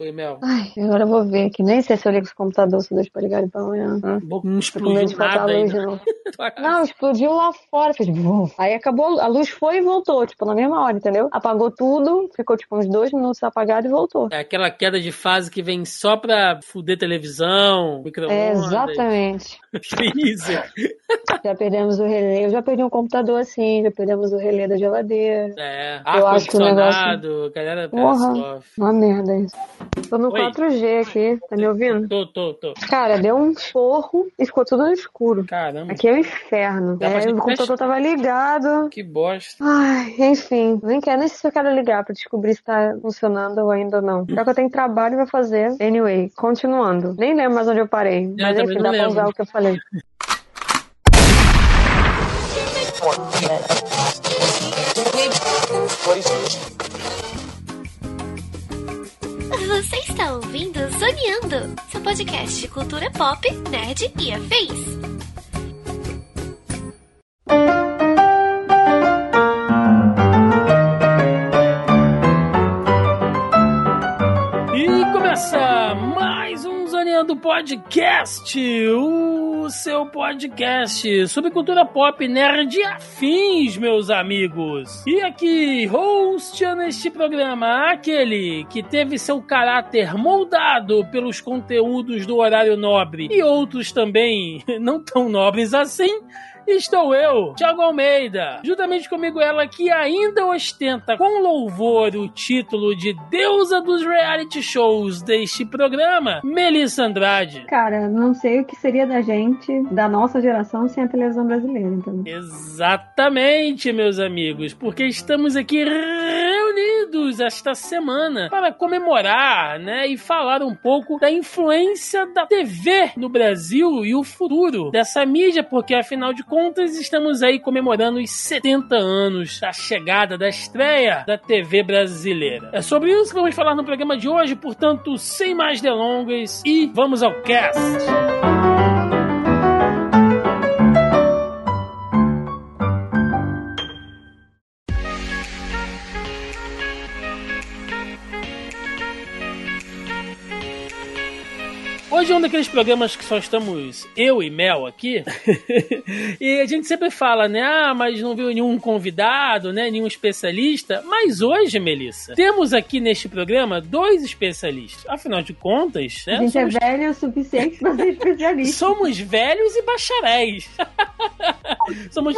Oi, Mel. Ai, agora eu vou ver aqui. Nem sei se eu ligo esse computador, se deixa pra ligar ele pra amanhã. Hã? Não com medo explodiu nada luz ainda. Não, explodiu lá fora. Fez... bum. Aí acabou, a luz foi e voltou, tipo, na mesma hora, entendeu? Apagou tudo, ficou tipo uns dois minutos apagado e voltou. É aquela queda de fase que vem só pra fuder televisão, micro-ondas. É, exatamente. Isso? Já perdemos o relé. Eu já perdi um computador assim, já perdemos o relé da geladeira. É, Eu acho que o negócio- ar-condicionado, galera Porra. Uma merda isso. Tô no Oi. 4G aqui, tá me ouvindo? Tô, tô, tô. Cara, deu um esporro e ficou tudo no escuro. Caramba, Aqui é inferno. Dá pra É, o computador tava ligado. que bosta. Ai, enfim, nem quero, nem sei se eu quero ligar pra descobrir se tá funcionando ou ainda não. Já que eu tenho trabalho pra fazer. Anyway, continuando. Nem lembro mais onde eu parei. Eu Mas enfim, dá pra lembro. usar o que eu falei. Você está ouvindo Zoneando, seu podcast de cultura pop, nerd e afins. E começa mais um Zoneando Podcast, o seu podcast sobre cultura pop, nerd e afins, meus amigos. E aqui, hosteando este programa, aquele que teve seu caráter moldado pelos conteúdos do horário nobre e outros também não tão nobres assim. Estou eu, Thiago Almeida, juntamente comigo ela que ainda ostenta com louvor o título de deusa dos reality shows deste programa, Melissa Andrade. Cara, não sei o que seria da gente, da nossa geração, sem a televisão brasileira, então. Exatamente, meus amigos, porque estamos aqui reunidos esta semana para comemorar, né, e falar um pouco da influência da TV no Brasil e o futuro dessa mídia, porque afinal de contas estamos aí comemorando os 70 anos da chegada, da estreia da TV brasileira. É sobre isso que vamos falar no programa de hoje, portanto, sem mais delongas e vamos ao cast. Hoje é um daqueles programas que só estamos eu e Mel aqui. e a gente sempre fala, né? Ah, mas não viu nenhum convidado, né? Nenhum especialista. Mas hoje, Melissa, temos aqui neste programa dois especialistas. Afinal de contas, né? A gente somos, é velho o suficiente pra ser especialista. somos velhos e bacharéis. somos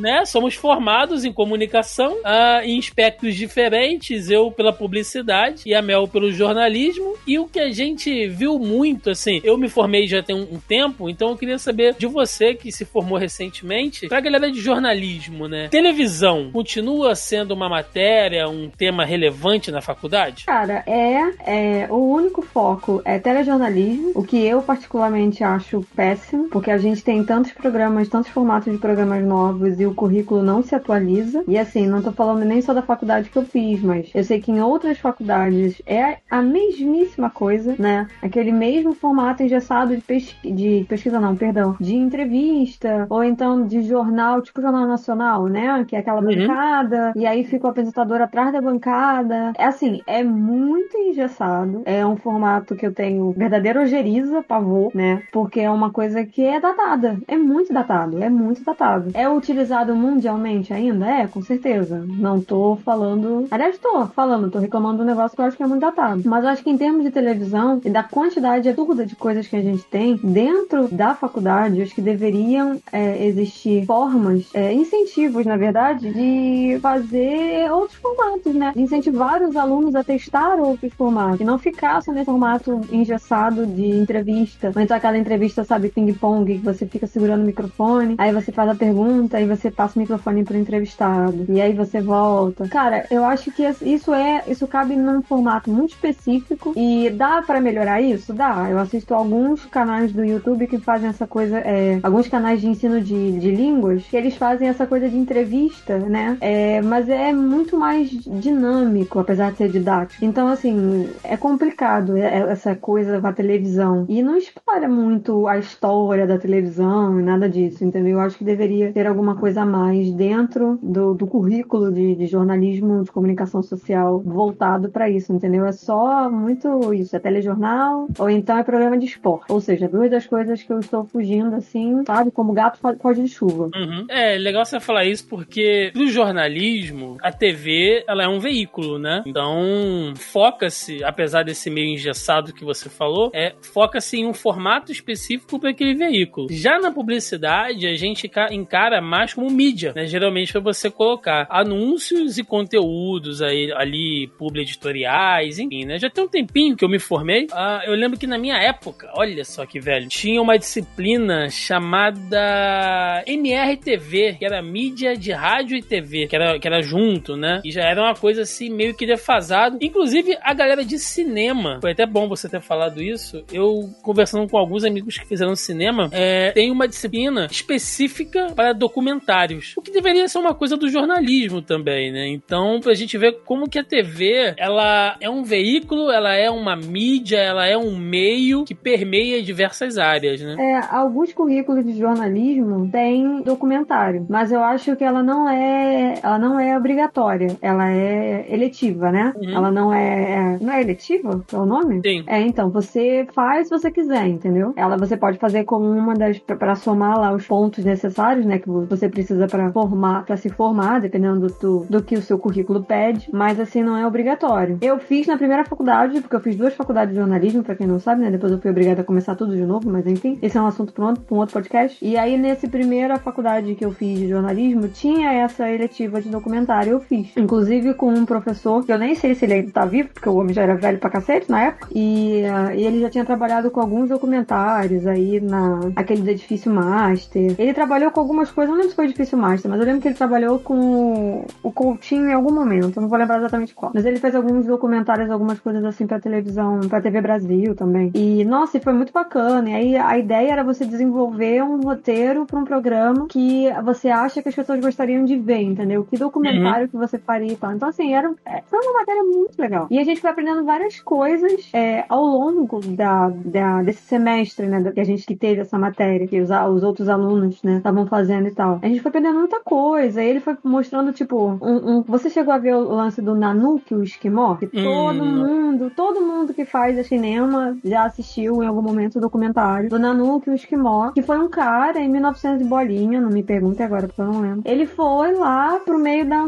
né? Somos formados em comunicação ah, em espectros diferentes, eu pela publicidade e a Mel pelo jornalismo. E o que a gente viu muito, assim, eu me formei já tem um, tempo, então eu queria saber de você que se formou recentemente, pra galera de jornalismo, né? Televisão continua sendo uma matéria, um tema relevante na faculdade? Cara, é, é o único foco é telejornalismo, o que eu particularmente acho péssimo, porque a gente tem tantos programas, tantos formatos de programas novos e o currículo não se atualiza. E assim, não tô falando nem só da faculdade que eu fiz, mas eu sei que em outras faculdades é a mesmíssima coisa, né? Aquele mesmo formato engessado de, pesqui de pesquisa, não, perdão, de entrevista, ou então de jornal, tipo Jornal Nacional, né? Que é aquela Uhum. bancada, e aí fica o apresentador atrás da bancada. É assim, é muito engessado. É um formato que eu tenho verdadeiro ojeriza, pavor, né? Porque é uma coisa que é datada. É muito datado, é muito datado. É utilizado mundialmente ainda? É, com certeza. Não tô falando. Aliás, tô falando, tô reclamando do negócio que eu acho que é muito datado. Mas eu acho que em termos de televisão e da quantidade absurda de coisas que a gente tem dentro da faculdade, acho que deveriam é, existir formas, é, incentivos, na verdade, de fazer outros formatos, né? Incentivar os alunos a testar outros formatos. E não ficar só nesse formato engessado de entrevista. Então aquela entrevista, sabe, ping-pong, que você fica segurando o microfone, aí você faz a pergunta, aí você passa o microfone pro entrevistado. E aí você volta. Cara, eu acho que isso é. Isso cabe num formato muito específico. E dá pra melhorar isso? Dá. Eu assisto alguns canais do YouTube que fazem essa coisa. é, alguns canais de ensino de, de línguas, que eles fazem essa coisa de entrevista, né? É, mas é muito mais dinâmico, apesar de ser didático. Então, assim, é complicado é- é essa coisa com a televisão. E não explora muito a história da televisão e nada disso, entendeu? Eu acho que deveria ter alguma coisa a mais dentro do, do currículo de, de jornalismo de comunicação social voltado para isso, entendeu? É só muito isso, é telejornal ou então é programa de esporte. Ou seja, duas das coisas que eu estou fugindo, assim, sabe? Como gato pode de chuva. Uhum. É legal você falar isso porque pro jornalismo, a TV, ela é um veículo, né? Então, foca-se, apesar desse meio engessado que você falou, é foca-se em um formato específico para aquele veículo. Já na publicidade, a gente encara mais como mídia, né? Geralmente para você colocar anúncios e conteúdos aí, ali, publi editoriais, enfim, né? Já tem um tempinho que eu me formei. Uh, eu lembro que na minha época, olha só que velho, tinha uma disciplina chamada MRTV, que era mídia de rádio e TV, que era, que era junto, né? E já era uma coisa assim meio que defasado. Inclusive, a galera de cinema, foi até bom você ter falado isso. Eu, conversando com alguns amigos que fizeram cinema, é, tem uma disciplina específica para documentários, o que deveria ser uma coisa do jornalismo também, né? Então, pra gente ver como que a TV, ela é um veículo, ela é uma mídia, ela é um meio que permeia diversas áreas, né? É, alguns currículos de jornalismo têm documentário, mas eu acho que ela não é, ela não é obrigatória, ela é eletiva, né? Uhum. Ela não é, não é eletiva, é o nome? Sim. É, então, você faz se você quiser, entendeu? Ela você pode fazer como uma das para somar lá os pontos necessários, né, que você precisa para formar, para se formar, dependendo do, do que o seu currículo pede, mas assim não é obrigatório. Eu fiz na primeira faculdade, porque eu fiz duas faculdades de jornalismo, para quem não sabe, né? Depois eu fui obrigada a começar tudo de novo, mas enfim, esse é um assunto para um, outro podcast. E aí nesse primeira faculdade que eu fiz de jornalismo, tinha essa eletiva de documentário, eu fiz. Inclusive com um professor, que eu nem sei se ele ainda tá vivo, porque o homem já era velho pra cacete na época, e, uh, ele já tinha trabalhado com alguns documentários aí na aquele edifício Master. Ele trabalhou com algumas coisas, não lembro se foi edifício Master, mas eu lembro que ele trabalhou com o Coutinho em algum momento, eu não vou lembrar exatamente qual. Mas ele fez alguns documentários, algumas coisas assim pra televisão, pra TV Brasil também. E, nossa, foi muito bacana. E aí a ideia era você desenvolver um roteiro pra um programa que você acha que as pessoas gostariam de ver, entendeu? Que documentário uhum. que você faria e tal. Então, assim, era, é, foi uma matéria muito legal. E a gente foi aprendendo várias coisas é, ao longo da, da, desse semestre, né? Que a gente que teve essa matéria, que os, os outros alunos, né, estavam fazendo e tal. A gente foi aprendendo muita coisa. E ele foi mostrando, tipo, um, um, você chegou a ver o lance do Nanuki, o esquimó? Que hum. todo mundo, todo mundo que faz cinema já assistiu em algum momento o documentário do Nanuki, o esquimó, que foi um cara em 1900 bolinha, não me pergunte agora porque eu não lembro. Ele foi lá pro meio da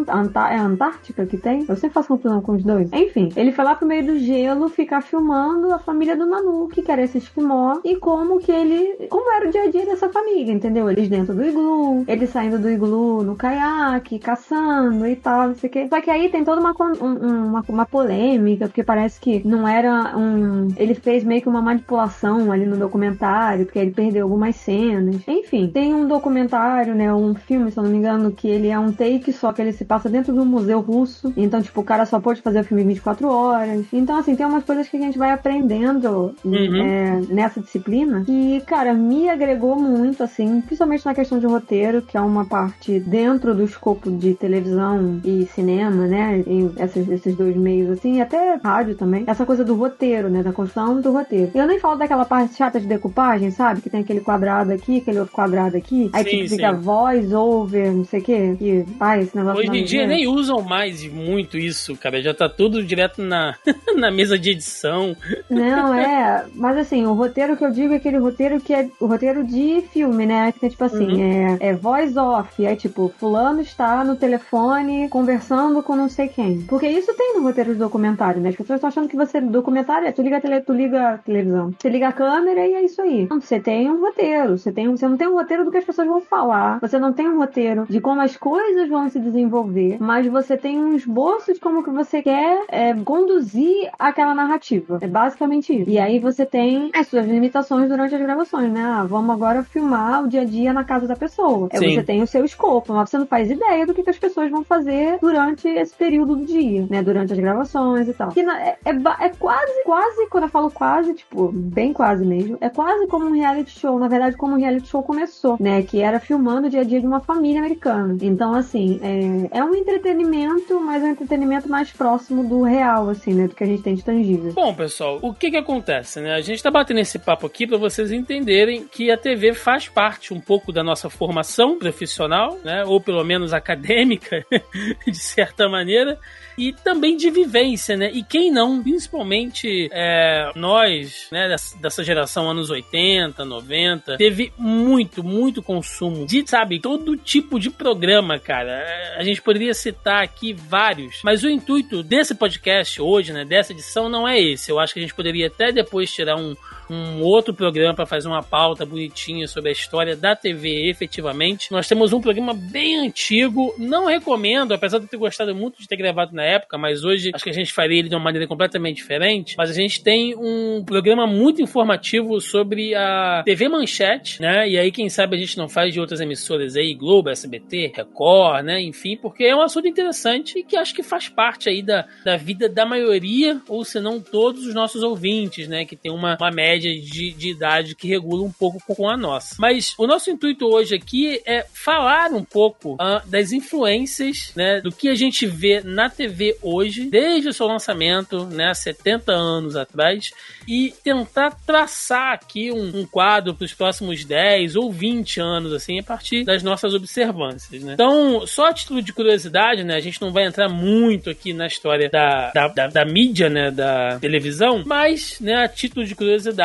é Antártica que tem? Eu sempre faço confusão com os dois. Enfim, ele foi lá pro meio do gelo ficar filmando a família do Nanuki, que era esse esquimó, e como que ele, como era o dia a dia dessa família, entendeu? Eles dentro do iglu, eles saindo do iglu no caiaque, caçando e tal, não sei o que. Só que aí tem toda uma, uma, uma polêmica, porque parece que não era um. Ele fez meio que uma manipulação ali no documentário, porque ele perdeu algumas cenas. Enfim, tem um documentário, né? Um filme, se eu não me engano, que ele é um take, só que ele se passa dentro do museu russo. Então, tipo, o cara só pode fazer o filme em 24 horas. Então, assim, tem umas coisas que a gente vai aprendendo uhum. é, nessa disciplina. E, cara, me agregou muito, assim, principalmente na questão de roteiro, que é uma parte dentro do escopo de televisão e cinema, né? Em esses, esses dois meios, assim, e até rádio também. Essa coisa do roteiro, né? Da construção do roteiro. Eu nem falo daquela parte chata de decupagem, sabe? Que tem aquele quadrado aqui, aquele outro quadrado aqui. Aí sim, tipo, fica voice over, não sei o quê. Que, pai, esse negócio Hoje em dia nem usam mais muito isso, cara. Já tá tudo direto na, na mesa de edição. Não, é. Mas assim, o roteiro que eu digo é aquele roteiro que é o roteiro de filme, né? Que é tipo assim, uhum. é, é voice off. É tipo, fulano está no telefone conversando com não sei quem. Porque isso tem no roteiro de documentário, né? As pessoas estão achando que você, documentário é tu liga a, tele, tu liga televisão. Você liga a câmera e é isso aí. Não, você tem um roteiro. Você, tem, você não tem um roteiro do que as pessoas vão falar. Você não tem um roteiro de como as coisas vão se desenvolver. Mas você tem um esboço de como que você quer é, conduzir aquela narrativa. É basicamente isso. E aí você tem as suas limitações durante as gravações, né? Ah, vamos agora filmar o dia a dia na casa da pessoa. É, você tem o seu escopo, mas você não faz ideia do que, que as pessoas vão fazer durante esse período do dia, né? Durante as gravações e tal. Que é, é, é quase, quase, quando eu falo quase, tipo, bem quase mesmo, é quase como um reality show. Na verdade, como um reality show começou, né? Que era filmando o dia a dia de uma família americana. Então, assim, é, é um entretenimento, mas é um entretenimento mais próximo do real, assim, né? Do que a gente tem de tangível. Bom, pessoal, o que que acontece, né? A gente tá batendo esse papo aqui para vocês entenderem que a TV faz parte um pouco da nossa formação profissional, né? Ou pelo menos acadêmica, de certa maneira e também de vivência, né? E quem não, principalmente é, nós, né, dessa, dessa, geração anos 80, 90, teve muito, muito consumo de, sabe, todo tipo de programa, cara. A gente poderia citar aqui vários, mas o intuito desse podcast hoje, né, dessa edição, não é esse. Eu acho que a gente poderia até depois tirar um, um outro programa para fazer uma pauta bonitinha sobre a história da TV efetivamente. Nós temos um programa bem antigo, não recomendo, apesar de eu ter gostado muito de ter gravado na época, mas hoje acho que a gente faria ele de uma maneira completamente diferente. Mas a gente tem um programa muito informativo sobre a TV Manchete, né? E aí, quem sabe a gente não faz de outras emissoras aí, Globo, SBT, Record, né? Enfim, porque é um assunto interessante e que acho que faz parte aí da, da vida da maioria, ou se não todos os nossos ouvintes, né? Que tem uma, uma média média de, de idade que regula um pouco com a nossa. Mas o nosso intuito hoje aqui é falar um pouco uh, das influências, né, do que a gente vê na TV hoje, desde o seu lançamento, né, 70 anos atrás, e tentar traçar aqui um, um quadro para os próximos 10 ou 20 anos, assim, a partir das nossas observâncias, né? Então, só a título de curiosidade, né, a gente não vai entrar muito aqui na história da, da, da, da mídia, né, da televisão, mas, né, a título de curiosidade,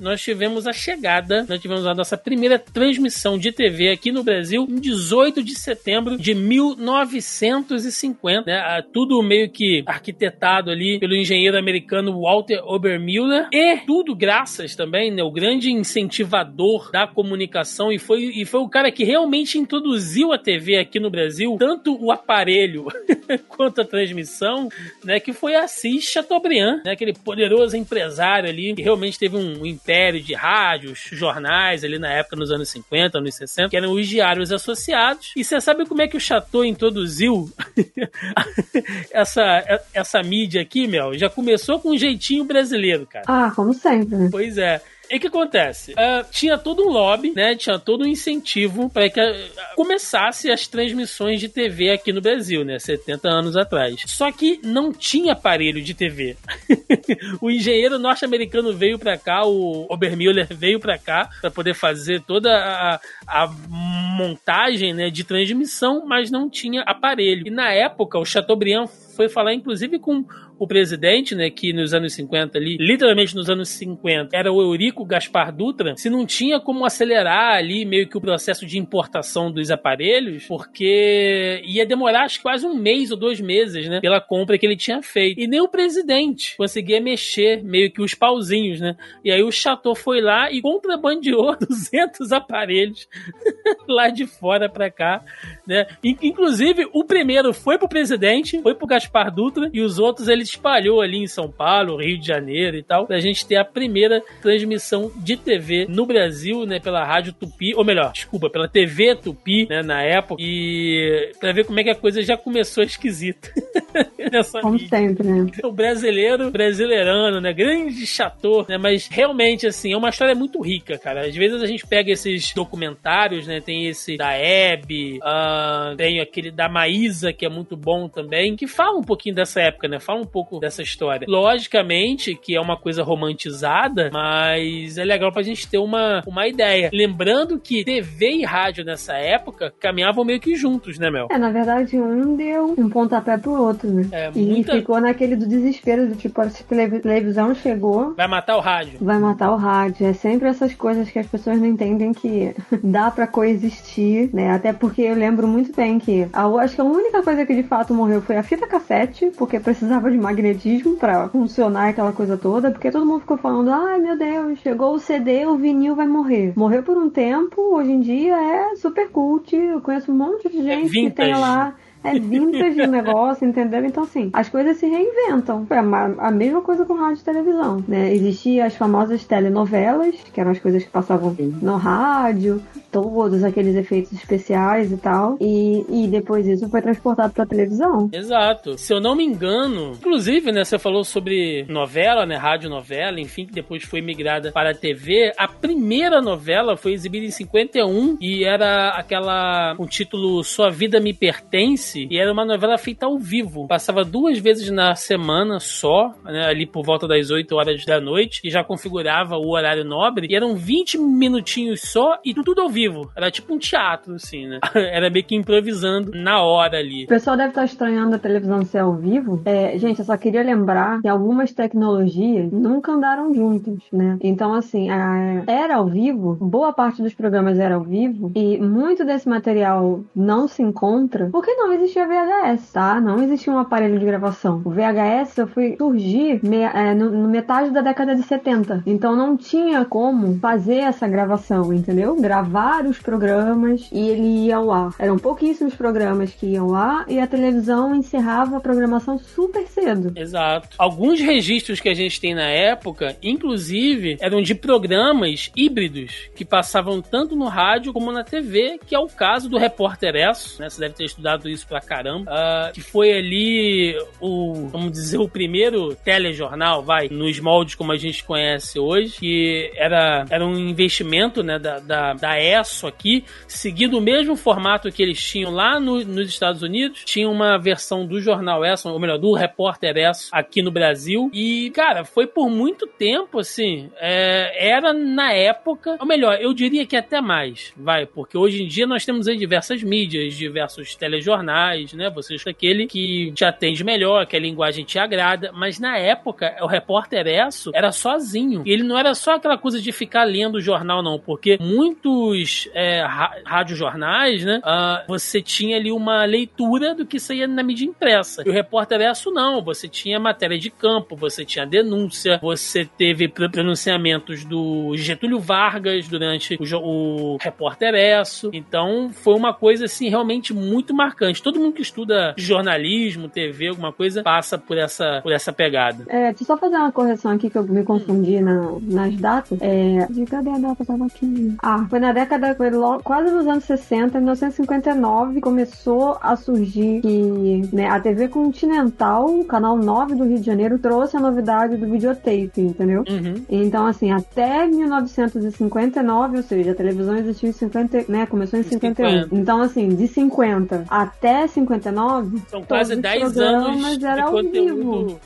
nós tivemos a chegada, nós tivemos a nossa primeira transmissão de TV aqui no Brasil em 18 de setembro de 1950, né, tudo meio que arquitetado ali pelo engenheiro americano Walter Obermüller, e tudo graças também, né, o grande incentivador da comunicação e foi, e foi o cara que realmente introduziu a TV aqui no Brasil, tanto o aparelho quanto a transmissão, né, que foi Assis Chateaubriand, né, aquele poderoso empresário ali que realmente teve um, um império de rádios, jornais ali na época nos anos 50, anos 60, que eram os diários associados. E você sabe como é que o Chateau introduziu essa, essa mídia aqui, Mel? Já começou com um jeitinho brasileiro, cara. Ah, como sempre. Pois é. E o que acontece? Uh, tinha todo um lobby, né? Tinha todo um incentivo para que uh, começasse as transmissões de TV aqui no Brasil, né? 70 anos atrás. Só que não tinha aparelho de TV. o engenheiro norte-americano veio para cá, o Obermüller veio para cá para poder fazer toda a, a montagem né, de transmissão, mas não tinha aparelho. E na época, o Chateaubriand foi falar, inclusive, com o presidente, né, que nos anos 50 ali, literalmente nos anos 50, era o Eurico Gaspar Dutra, se não tinha como acelerar ali meio que o processo de importação dos aparelhos, porque ia demorar acho quase um mês ou dois meses, né, pela compra que ele tinha feito. E nem o presidente conseguia mexer meio que os pauzinhos, né? E aí o Chateau foi lá e contrabandeou 200 aparelhos lá de fora para cá, né? Inclusive, o primeiro foi pro presidente, foi pro Gaspar Dutra e os outros eles espalhou ali em São Paulo, Rio de Janeiro e tal, pra gente ter a primeira transmissão de TV no Brasil, né, pela Rádio Tupi, ou melhor, desculpa, pela TV Tupi, né, na época, e pra ver como é que a coisa já começou esquisita. Nessa como mídia. sempre, né? O brasileiro, brasileirano, né, grande chator, né, mas realmente, assim, é uma história muito rica, cara. Às vezes a gente pega esses documentários, né, tem esse da Hebe, uh, tem aquele da Maísa, que é muito bom também, que fala um pouquinho dessa época, né, fala um pouco pouco dessa história. Logicamente que é uma coisa romantizada, mas é legal pra gente ter uma, uma ideia. Lembrando que TV e rádio nessa época caminhavam meio que juntos, né, Mel? É, na verdade, um deu um pontapé pro outro, né? É, e muita... ficou naquele do desespero, do tipo, se televisão chegou. Vai matar o rádio. Vai matar o rádio. É sempre essas coisas que as pessoas não entendem que dá para coexistir, né? Até porque eu lembro muito bem que a, acho que a única coisa que de fato morreu foi a fita cassete, porque precisava de magnetismo para funcionar aquela coisa toda, porque todo mundo ficou falando: ai meu Deus, chegou o CD, o vinil vai morrer. Morreu por um tempo, hoje em dia é super cult. Eu conheço um monte de é gente é que tem lá. É vintage o negócio, entendeu? Então, assim, as coisas se reinventam. É a mesma coisa com rádio e televisão, né? Existiam as famosas telenovelas, que eram as coisas que passavam no rádio, todos aqueles efeitos especiais e tal. E, e depois isso foi transportado pra televisão. Exato. Se eu não me engano, inclusive, né, você falou sobre novela, né, rádio novela, enfim, que depois foi migrada para a TV. A primeira novela foi exibida em 51 e era aquela o título Sua Vida Me Pertence E era uma novela feita ao vivo. Passava duas vezes na semana só, né, ali por volta das 8 horas da noite, e já configurava o horário nobre. E eram 20 minutinhos só e tudo ao vivo. Era tipo um teatro, assim, né? Era meio que improvisando na hora ali. O pessoal deve estar estranhando a televisão ser ao vivo. É, gente, eu só queria lembrar que algumas tecnologias nunca andaram juntas, né? Então, assim, a, era ao vivo, boa parte dos programas era ao vivo, e muito desse material não se encontra porque não existia VHS, tá? Não existia um aparelho de gravação. O VHS foi surgir me, é, no, no metade da década de 70. Então não tinha como fazer essa gravação, entendeu? Gravar os programas e ele ia ao ar. Eram pouquíssimos programas que iam lá e a televisão encerrava a programação super cedo. Exato. Alguns registros que a gente tem na época, inclusive, eram de programas híbridos que passavam tanto no rádio como na TV, que é o caso do Repórter Esso, né? Você deve ter estudado isso pra caramba. Uh, que foi ali o, vamos dizer, o primeiro telejornal, vai, nos moldes como a gente conhece hoje, que era, era um investimento, né, da, da, da ESSO aqui, seguindo o mesmo formato que eles tinham lá no, nos Estados Unidos, tinha uma versão do jornal ESSO, ou melhor, do Repórter ESSO aqui no Brasil, e, cara, foi por muito tempo, assim, é, era na época, ou melhor, eu diria que até mais, vai, porque hoje em dia nós temos aí diversas mídias, diversos telejornais, né, vocês aquele que te atende melhor, que a linguagem te agrada, mas na época o repórter Esso era sozinho. E ele não era só aquela coisa de ficar lendo o jornal, não, porque muitos é, radiojornais, né, uh, você tinha ali uma leitura do que saía na mídia impressa. E o repórter Esso não, você tinha matéria de campo, você tinha denúncia, você teve pronunciamentos do Getúlio Vargas durante o, o repórter Esso. Então foi uma coisa assim realmente muito marcante. Todo mundo que estuda jornalismo, TV, alguma coisa, passa por essa, por essa pegada. É, deixa eu só fazer uma correção aqui que eu me confundi na, nas datas. É, de cadê a data? Tava aqui. Ah, foi na década, foi logo, quase nos anos 60, em 1959, começou a surgir que né, a TV Continental, o canal 9 do Rio de Janeiro, trouxe a novidade do videotape, entendeu? Uhum. Então, assim, até 1959, ou seja, a televisão existiu em 50, né? Começou em 51. 50. Então, assim, de 50 até 59, são quase 10 anos de conteúdo.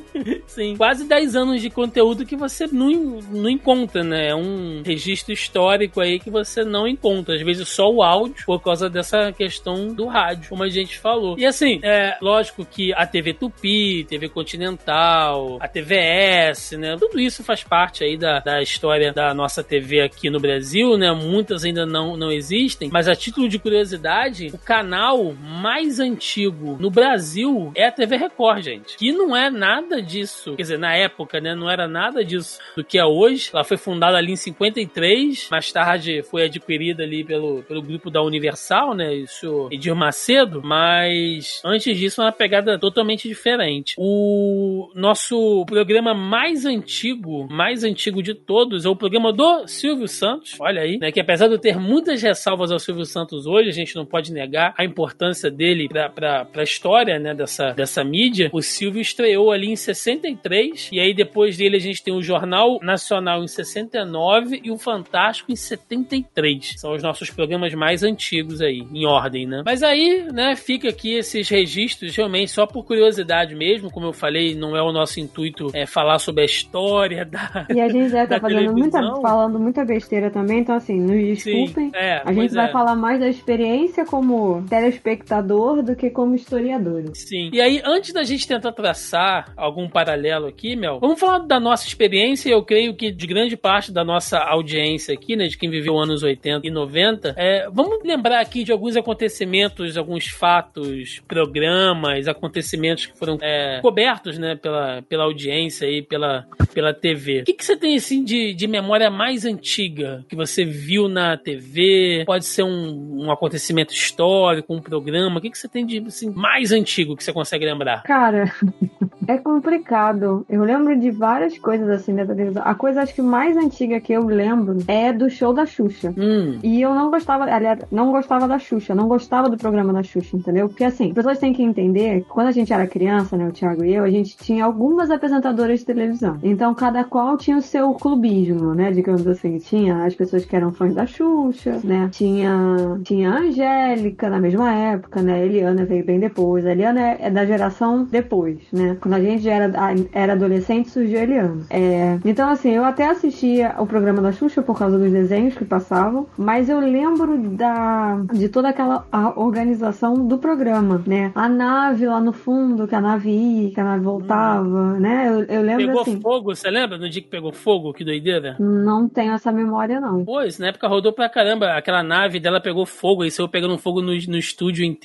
Sim, quase 10 anos de conteúdo que você não, não encontra, né? É um registro histórico aí que você não encontra. Às vezes só o áudio, por causa dessa questão do rádio, como a gente falou. E assim, é lógico que a TV Tupi, TV Continental, a TVS, né? Tudo isso faz parte aí da, da história da nossa TV aqui no Brasil, né? Muitas ainda não, não existem, mas a título de curiosidade, o canal mais antigo no Brasil é a TV Record, gente. Que não é nada disso. Quer dizer, na época, né? Não era nada disso do que é hoje. Ela foi fundada ali em 53, mais tarde foi adquirida ali pelo, pelo grupo da Universal, né? Isso, Edir Macedo, mas antes disso, é uma pegada totalmente diferente. O nosso programa mais antigo, mais antigo de todos, é o programa do Silvio Santos. Olha aí, né? Que apesar de eu ter muitas ressalvas ao Silvio Santos hoje, a gente não pode negar a importância dele para a história, né? Dessa, dessa mídia. O Silvio estreou ali em 63, e aí depois dele a gente tem o Jornal Nacional em 69 e o Fantástico em 73. São os nossos programas mais antigos aí, em ordem, né? Mas aí, né, fica aqui esses registros realmente só por curiosidade mesmo, como eu falei, não é o nosso intuito é falar sobre a história da E a gente já tá fazendo muita, falando muita besteira também, então assim, nos desculpem. Sim, é, a gente vai é. falar mais da experiência como telespectador do que como historiador. Sim. E aí, antes da gente tentar traçar algum paralelo aqui, Mel, vamos falar da nossa experiência. Eu creio que de grande parte da nossa audiência aqui, né, de quem viveu anos 80 e 90, é, vamos lembrar aqui de alguns acontecimentos, alguns fatos, programas, acontecimentos que foram é, cobertos, né, pela, pela audiência e pela, pela TV. O que, que você tem, assim, de, de memória mais antiga que você viu na TV? Pode ser um, um acontecimento histórico, um programa. O que, que você tem de, assim, mais antigo que você consegue lembrar? Cara, é complicado. Eu lembro de várias coisas assim da televisão. A coisa acho que mais antiga que eu lembro é do show da Xuxa. Hum. E eu não gostava, aliás, não gostava da Xuxa, não gostava do programa da Xuxa, entendeu? Porque assim, as pessoas têm que entender que quando a gente era criança, né, o Thiago e eu, a gente tinha algumas apresentadoras de televisão. Então cada qual tinha o seu clubismo, né? Digamos assim. Tinha as pessoas que eram fãs da Xuxa, né? Tinha, tinha a Angélica na mesma época época, né? A Eliana veio bem depois. A Eliana é, é da geração depois, né? Quando a gente era, era adolescente, surgiu a Eliana. É, então, assim, eu até assistia o programa da Xuxa por causa dos desenhos que passavam, mas eu lembro da, de toda aquela organização do programa, né? A nave lá no fundo, que a nave ia, que a nave voltava, hum. né? Eu, eu lembro Pegou assim, fogo, você lembra no dia que pegou fogo? Que doideira? Não tenho essa memória, não. Pois, na época rodou pra caramba. Aquela nave dela pegou fogo e saiu pegando fogo no, no estúdio inteiro.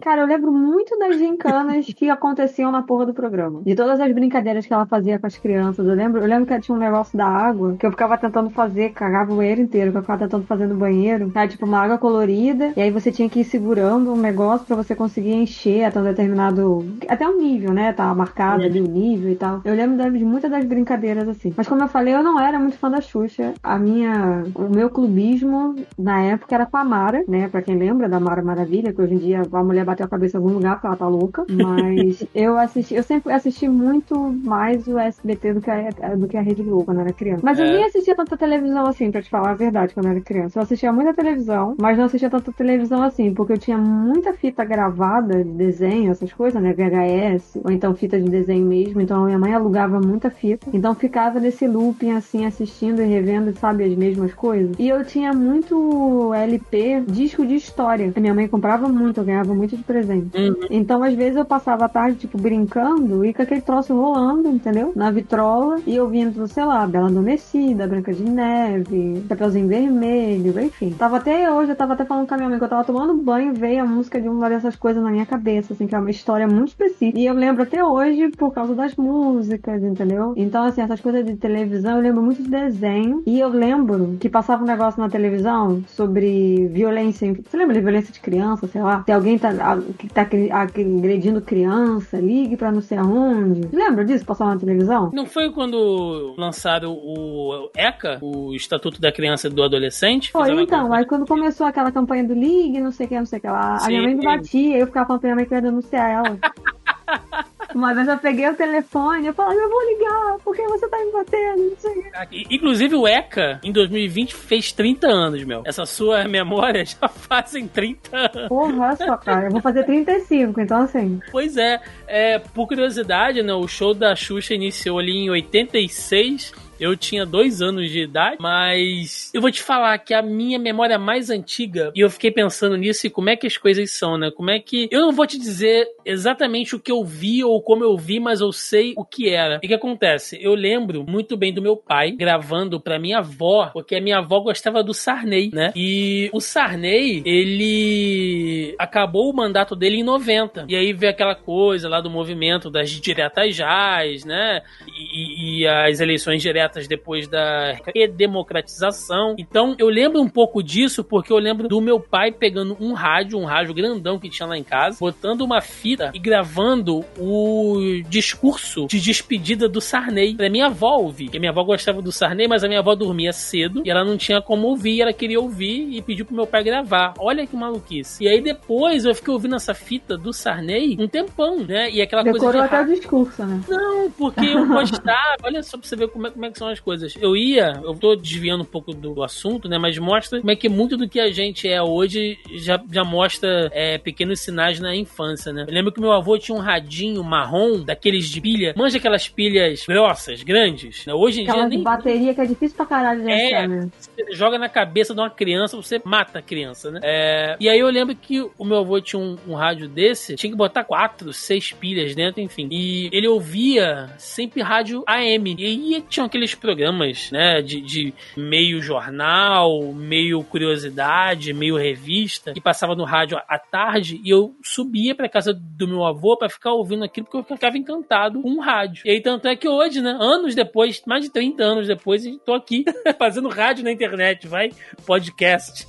Cara, eu lembro muito das gincanas que aconteciam na porra do programa. De todas as brincadeiras que ela fazia com as crianças. Eu lembro, eu lembro que tinha um negócio da água que eu ficava tentando fazer, cagava o banheiro inteiro, que eu ficava tentando fazer no banheiro. Era tipo uma água colorida, e aí você tinha que ir segurando um negócio para você conseguir encher até um determinado. Até um nível, né? Tá marcado ali o nível e tal. Eu lembro de muitas das brincadeiras assim. Mas como eu falei, eu não era muito fã da Xuxa. A minha. O meu clubismo na época era com a Mara, né? Pra quem lembra da Mara Maravilha, que hoje em dia a mulher bateu a cabeça em algum lugar porque ela tá louca. Mas eu assisti, eu sempre assisti muito mais o SBT do que a, do que a Rede Globo quando eu era criança. Mas é. eu nem assistia tanta televisão assim, pra te falar a verdade, quando eu era criança. Eu assistia muita televisão, mas não assistia tanta televisão assim, porque eu tinha muita fita gravada de desenho, essas coisas, né? VHS, ou então fita de desenho mesmo. Então minha mãe alugava muita fita. Então ficava nesse looping assim, assistindo e revendo, sabe, as mesmas coisas. E eu tinha muito LP, disco de história. A minha mãe comprava muito, eu ganhava muito de presente. Uhum. Então, às vezes, eu passava a tarde, tipo, brincando e com aquele troço rolando, entendeu? Na vitrola e ouvindo, sei lá, Bela Adormecida, Branca de Neve, Chapeuzinho Vermelho, enfim. Tava até hoje, eu tava até falando com a minha mãe que eu tava tomando banho e veio a música de uma dessas coisas na minha cabeça, assim, que é uma história muito específica. E eu lembro até hoje por causa das músicas, entendeu? Então, assim, essas coisas de televisão, eu lembro muito de desenho. E eu lembro que passava um negócio na televisão sobre violência. Você lembra de violência de criança, sei lá? Se alguém tá, que tá agredindo criança, ligue pra não sei aonde. Lembra disso? Passava na televisão? Não foi quando lançaram o ECA, o Estatuto da Criança e do Adolescente? Foi, então. Aí quando começou aquela campanha do Ligue, não sei o que, não sei o que lá, Sim. a minha mãe me batia, eu ficava falando pra minha mãe que ia denunciar ela. Uma vez eu peguei o telefone e falei, eu vou ligar, porque você tá me batendo, não sei. Inclusive o ECA, em 2020, fez 30 anos, meu. Essa sua memória já fazem 30 anos. Porra, só, cara. Eu vou fazer 35, então assim. Pois é, é por curiosidade, né, o show da Xuxa iniciou ali em 86 eu tinha dois anos de idade, mas eu vou te falar que a minha memória mais antiga, e eu fiquei pensando nisso e como é que as coisas são, né? Como é que. Eu não vou te dizer exatamente o que eu vi ou como eu vi, mas eu sei o que era. E o que acontece? Eu lembro muito bem do meu pai gravando pra minha avó, porque a minha avó gostava do Sarney, né? E o Sarney, ele acabou o mandato dele em 90. E aí veio aquela coisa lá do movimento das diretas jaz, né? E, e as eleições diretas depois da redemocratização. Então eu lembro um pouco disso porque eu lembro do meu pai pegando um rádio, um rádio grandão que tinha lá em casa, botando uma fita e gravando o discurso de despedida do Sarney pra minha avó ouvir. Porque minha avó gostava do Sarney, mas a minha avó dormia cedo e ela não tinha como ouvir, ela queria ouvir e pediu pro meu pai gravar. Olha que maluquice. E aí depois eu fiquei ouvindo essa fita do Sarney um tempão, né? E aquela Decorou coisa. De até o discurso, né? Não, porque eu gostava. Olha só pra você ver como é, como é que são as coisas. Eu ia, eu tô desviando um pouco do assunto, né? Mas mostra como é que muito do que a gente é hoje já, já mostra é, pequenos sinais na infância, né? Eu lembro que meu avô tinha um radinho marrom, daqueles de pilha. Manja aquelas pilhas grossas, grandes. Né? Hoje em Aquelas dia. Nem... bateria que é difícil pra caralho de é, achar, né? Você joga na cabeça de uma criança, você mata a criança, né? É... E aí eu lembro que o meu avô tinha um, um rádio desse, tinha que botar quatro, seis pilhas dentro, enfim. E ele ouvia sempre rádio AM. E aí tinham aqueles programas, né, de, de meio jornal, meio curiosidade, meio revista, que passava no rádio à tarde e eu subia para casa do meu avô para ficar ouvindo aquilo porque eu ficava encantado com o rádio. E aí tanto é que hoje, né, anos depois, mais de 30 anos depois, tô aqui fazendo rádio na internet, vai, podcast.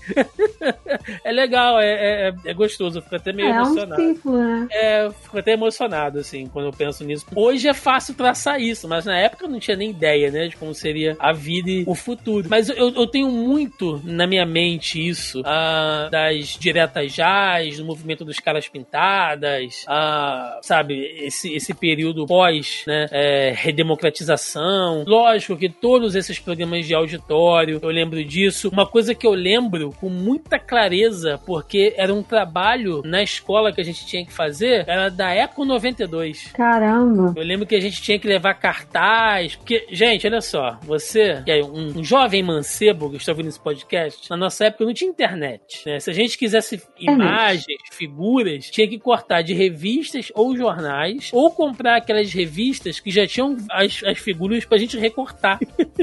é legal, é, é, é, gostoso, eu fico até meio é emocionado. Um ciclo, né? É, fico até emocionado, assim, quando eu penso nisso. Hoje é fácil traçar isso, mas na época eu não tinha nem ideia, né? Como seria a vida e o futuro. Mas eu, eu tenho muito na minha mente isso, uh, das diretas jazz, do movimento dos caras pintadas, uh, sabe, esse, esse período pós, né, é, redemocratização. Lógico que todos esses programas de auditório, eu lembro disso. Uma coisa que eu lembro com muita clareza, porque era um trabalho na escola que a gente tinha que fazer, era da Eco 92. Caramba! Eu lembro que a gente tinha que levar cartaz, porque, gente, olha só, você, que é um, um jovem mancebo que está ouvindo esse podcast, na nossa época não tinha internet, né? Se a gente quisesse imagens, figuras, tinha que cortar de revistas ou jornais, ou comprar aquelas revistas que já tinham as, as figuras pra gente recortar.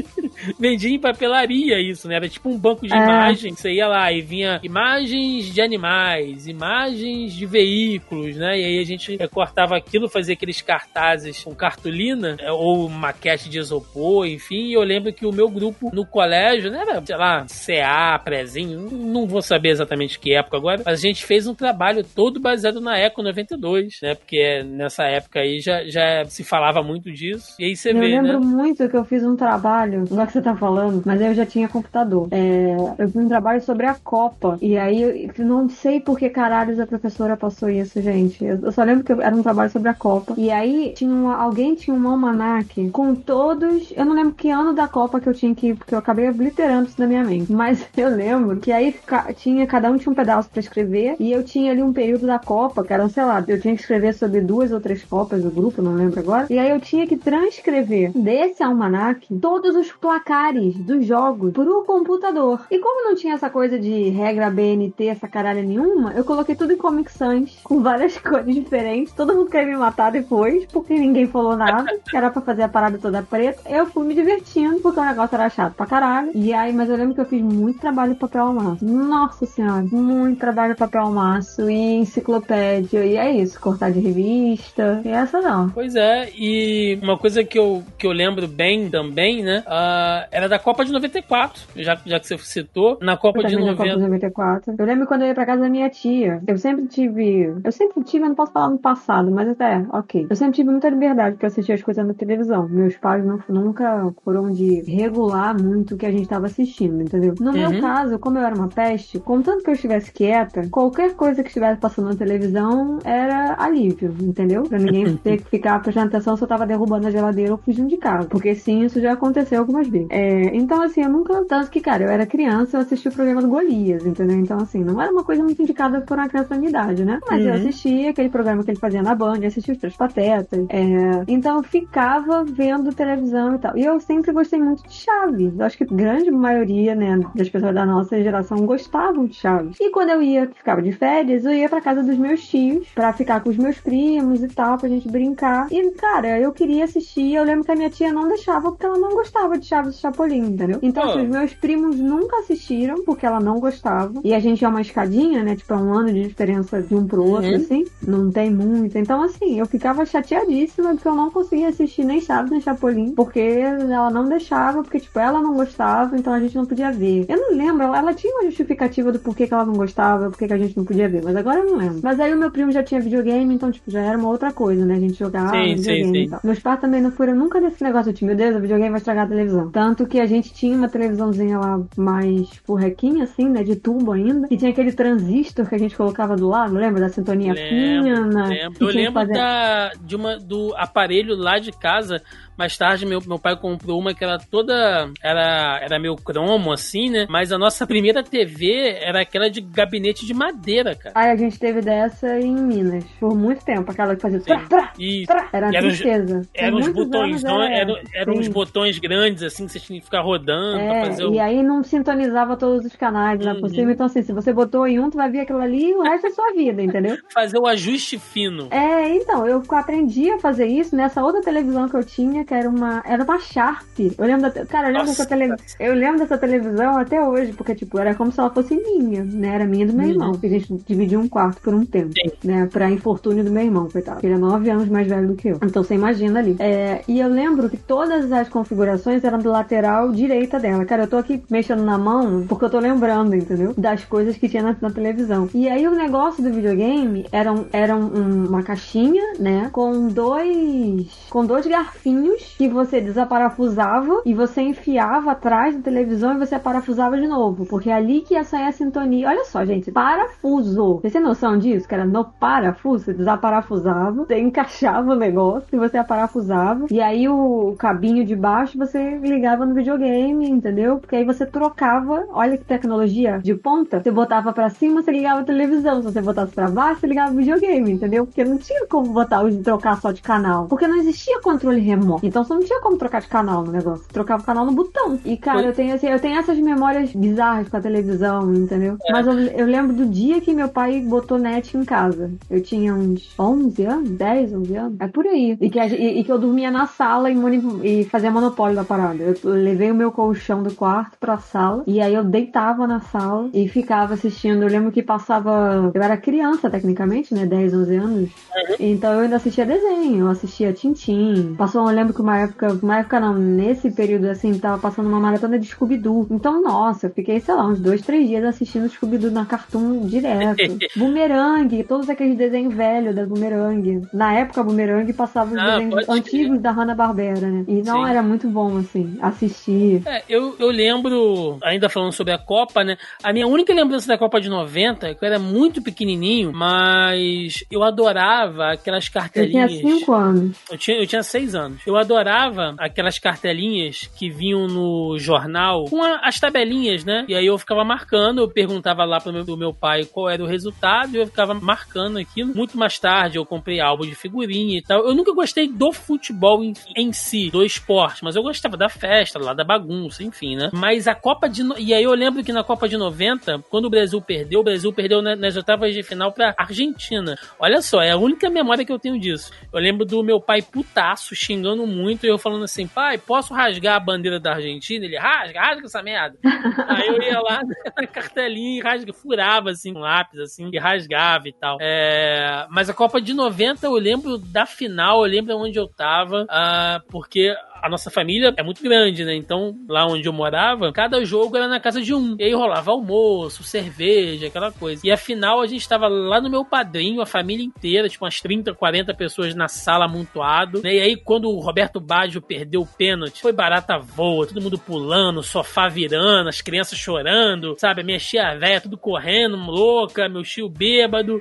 Vendia em papelaria isso, né? Era tipo um banco de é. imagens, você ia lá e vinha imagens de animais, imagens de veículos, né? E aí a gente recortava aquilo, fazia aqueles cartazes com cartolina, é, ou maquete de isopor, enfim. E eu lembro que o meu grupo no colégio, né? Era, sei lá, CA, prezinho, não vou saber exatamente que época agora, mas a gente fez um trabalho todo baseado na Eco 92, né? Porque nessa época aí já, já se falava muito disso. E aí você eu vê, né? Eu lembro né? muito que eu fiz um trabalho, não é que você tá falando, mas eu já tinha computador. É, eu fiz um trabalho sobre a Copa. E aí eu não sei por que caralhos a professora passou isso, gente. Eu, só lembro que era um trabalho sobre a Copa. E aí tinha uma, alguém tinha um almanac com todos. Eu não lembro que ano da Copa que eu tinha que ir, porque eu acabei obliterando isso na minha mente. Mas eu lembro que aí tinha, cada um tinha um pedaço para escrever. E eu tinha ali um período da Copa, que era, sei lá, eu tinha que escrever sobre duas ou três Copas do grupo, não lembro agora. E aí eu tinha que transcrever desse almanac todos os placares dos jogos pro computador. E como não tinha essa coisa de regra BNT, essa caralha nenhuma, eu coloquei tudo em Comic Sans, com várias cores diferentes. Todo mundo queria me matar depois, porque ninguém falou nada. Era pra fazer a parada toda preta. Eu fui me divertindo, porque o negócio era chato pra caralho. E aí, mas eu lembro que eu fiz muito trabalho de papel maço. Nossa senhora, muito trabalho de papel maço e enciclopédia. E é isso, cortar de revista. E essa não. Pois é, e uma coisa que eu, que eu lembro bem também, né? Uh, era da Copa de 94, já, já que você citou. Na Copa de 90. Copa de 94. Eu lembro quando eu ia pra casa da minha tia. Eu sempre tive. Eu sempre tive, eu não posso falar no passado, mas até, ok. Eu sempre tive muita liberdade pra assistir as coisas na televisão. Meus pais não, nunca foram de regular muito o que a gente tava assistindo, entendeu? No uhum. meu caso, como eu era uma peste, contanto que eu estivesse quieta, qualquer coisa que estivesse passando na televisão era alívio, entendeu? Pra ninguém ter que ficar prestando atenção se eu tava derrubando a geladeira ou fugindo de casa. Porque sim, isso já aconteceu algumas vezes. É, então, assim, eu nunca. Tanto que, cara, eu era criança, eu assisti o programa do Golias, entendeu? Então, assim, não era uma coisa muito indicada por uma criança da minha idade, né? Mas uhum. eu assistia aquele programa que ele fazia na Band, assistia os Três Patetas. É, então, eu ficava vendo televisão e tal. E eu sempre gostei muito de Chaves. Eu acho que a grande maioria, né, das pessoas da nossa geração gostavam de Chaves. E quando eu ia, ficava de férias, eu ia pra casa dos meus tios pra ficar com os meus primos e tal, pra gente brincar. E, cara, eu queria assistir. Eu lembro que a minha tia não deixava porque ela não gostava de Chaves e Chapolin, entendeu? Então, oh. assim, os meus primos nunca assistiram porque ela não gostava. E a gente é uma escadinha, né? Tipo, é um ano de diferença de um pro outro, uhum. assim. Não tem muito. Então, assim, eu ficava chateadíssima porque eu não conseguia assistir nem Chaves nem Chapolin porque ela não deixava, porque, tipo, ela não gostava, então a gente não podia ver. Eu não lembro, ela, ela tinha uma justificativa do porquê que ela não gostava, porquê que a gente não podia ver, mas agora eu não lembro. Mas aí o meu primo já tinha videogame, então, tipo, já era uma outra coisa, né? A gente jogava sim, videogame sim, sim. e tal. Meus pais também não foram nunca nesse negócio de, meu Deus, o videogame vai estragar a televisão. Tanto que a gente tinha uma televisãozinha lá mais porrequinha, assim, né? De tubo ainda. E tinha aquele transistor que a gente colocava do lado, lembra? Da sintonia lembro, fina. Lembro. Eu lembro fazer... da, de uma, do aparelho lá de casa mais tarde, meu, meu pai comprou uma que era toda. Era, era meio cromo, assim, né? Mas a nossa primeira TV era aquela de gabinete de madeira, cara. Aí a gente teve dessa em Minas. Por muito tempo. Aquela que fazia. Trá, trá, trá. Era uma tristeza. Eram uns botões, não? Eram, eram uns botões grandes, assim, que você tinha que ficar rodando é, fazer o... E aí não sintonizava todos os canais por cima. Uhum. Então, assim, se você botou em um, tu vai ver aquilo ali o resto é sua vida, entendeu? Fazer o ajuste fino. É, então, eu aprendi a fazer isso nessa outra televisão que eu tinha, que era uma. Era uma Sharp. Eu lembro da, Cara, eu lembro, dessa tele, eu lembro dessa televisão até hoje, porque, tipo, era como se ela fosse minha, né? Era minha do meu uhum. irmão. Que a gente dividiu um quarto por um tempo. Sim. Né? Pra infortúnio do meu irmão, coitado. Ele é nove anos mais velho do que eu. Então você imagina ali. É, e eu lembro que todas as configurações eram do lateral direita dela. Cara, eu tô aqui mexendo na mão porque eu tô lembrando, entendeu? Das coisas que tinha na, na televisão. E aí o negócio do videogame era, um, era um, uma caixinha, né? Com dois. Com dois garfinhos que você desaparafusava e você enfiava atrás da televisão e você parafusava de novo. Porque é ali que ia sair a sintonia. Olha só, gente, parafuso. Você tem noção disso? Que era no parafuso, você desaparafusava, você encaixava o negócio e você aparafusava. E aí o cabinho de baixo você ligava no videogame, entendeu? Porque aí você trocava. Olha que tecnologia de ponta. Você botava para cima, você ligava a televisão. Se você botasse para baixo, você ligava o videogame, entendeu? Porque não tinha como botar trocar só de canal. Porque não existia controle remoto. Então você não tinha como trocar de canal no negócio. Trocava o canal no botão. E, cara, eu tenho, assim, eu tenho essas memórias bizarras com a televisão, entendeu? É. Mas eu, eu, lembro do dia que meu pai botou net em casa. Eu tinha uns 11 anos, 10, 11 anos. É por aí. E que, e, e que eu dormia na sala e, e fazia monopólio da parada. Eu levei o meu colchão do quarto pra sala. E aí eu deitava na sala e ficava assistindo. Eu lembro que passava. Eu era criança, tecnicamente, né? 10, 11 anos. Uhum. Então eu ainda assistia desenho, eu assistia Tintim. Passou, eu lembro que uma época, uma época não, nesse período assim, tava passando uma maratona de Scooby-Doo. Então, nossa, eu fiquei, sei lá, uns dois, três dias assistindo Scooby-Doo na Cartoon direto. Boomerang, todos aqueles desenhos velhos da Boomerang. Na época, Boomerang passava os ah, desenhos antigos da Hanna-Barbera, né? E não, Sim. era muito bom, assim, assistir. É, eu, eu lembro, ainda falando sobre a Copa, né? A minha única lembrança da Copa de 90, que eu era muito pequenininho, mas eu adorava aquelas cartelinhas. Eu tinha cinco anos. Eu tinha, eu tinha seis anos. Eu adorava aquelas cartelinhas que vinham no jornal com a, as tabelinhas, né? E aí eu ficava marcando, eu perguntava lá pro meu, meu pai qual era o resultado e eu ficava marcando aquilo. Muito mais tarde eu comprei álbum de figurinha e tal. Eu nunca gostei do futebol em, em si, do esporte, mas eu gostava da festa, lá da bagunça, enfim, né? Mas a Copa de. E aí eu lembro que na Copa de 90, quando o Brasil perdeu, o Brasil perdeu nas oitavas de final pra Argentina. Olha só, é a única memória que eu tenho disso. Eu lembro do meu pai putaço, xingando muito, e eu falando assim, pai, posso rasgar a bandeira da Argentina? Ele, rasga, rasga essa merda. Aí eu ia lá na cartelinha e rasga, furava assim, um lápis, assim, e rasgava e tal. É... Mas a Copa de 90, eu lembro da final, eu lembro onde eu tava, uh, porque a nossa família é muito grande, né? Então, lá onde eu morava, cada jogo era na casa de um. E aí rolava almoço, cerveja, aquela coisa. E afinal, a gente tava lá no meu padrinho, a família inteira, tipo umas 30, 40 pessoas na sala amontoado. Né? E aí, quando o Roberto Baggio perdeu o pênalti, foi barata voa, todo mundo pulando, sofá virando, as crianças chorando, sabe? A minha tia velha tudo correndo, louca, meu tio bêbado.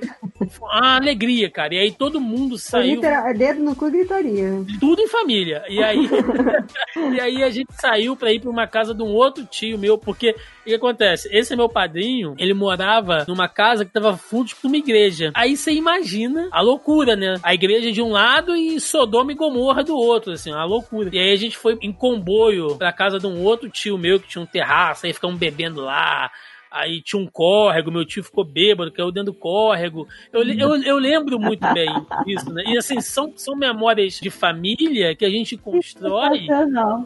Uma alegria, cara. E aí todo mundo saiu. Dedo no cu gritaria. Tudo em família. E aí e aí a gente saiu pra ir pra uma casa de um outro tio meu, porque o que acontece? Esse meu padrinho, ele morava numa casa que tava fundo de uma igreja. Aí você imagina a loucura, né? A igreja de um lado e Sodoma e Gomorra do outro, assim, uma loucura. E aí a gente foi em comboio pra casa de um outro tio meu que tinha um terraço, aí ficamos bebendo lá. Aí tinha um córrego, meu tio ficou bêbado, caiu dentro do córrego. Eu, eu, eu lembro muito bem disso, né? E assim, são, são memórias de família que a gente constrói.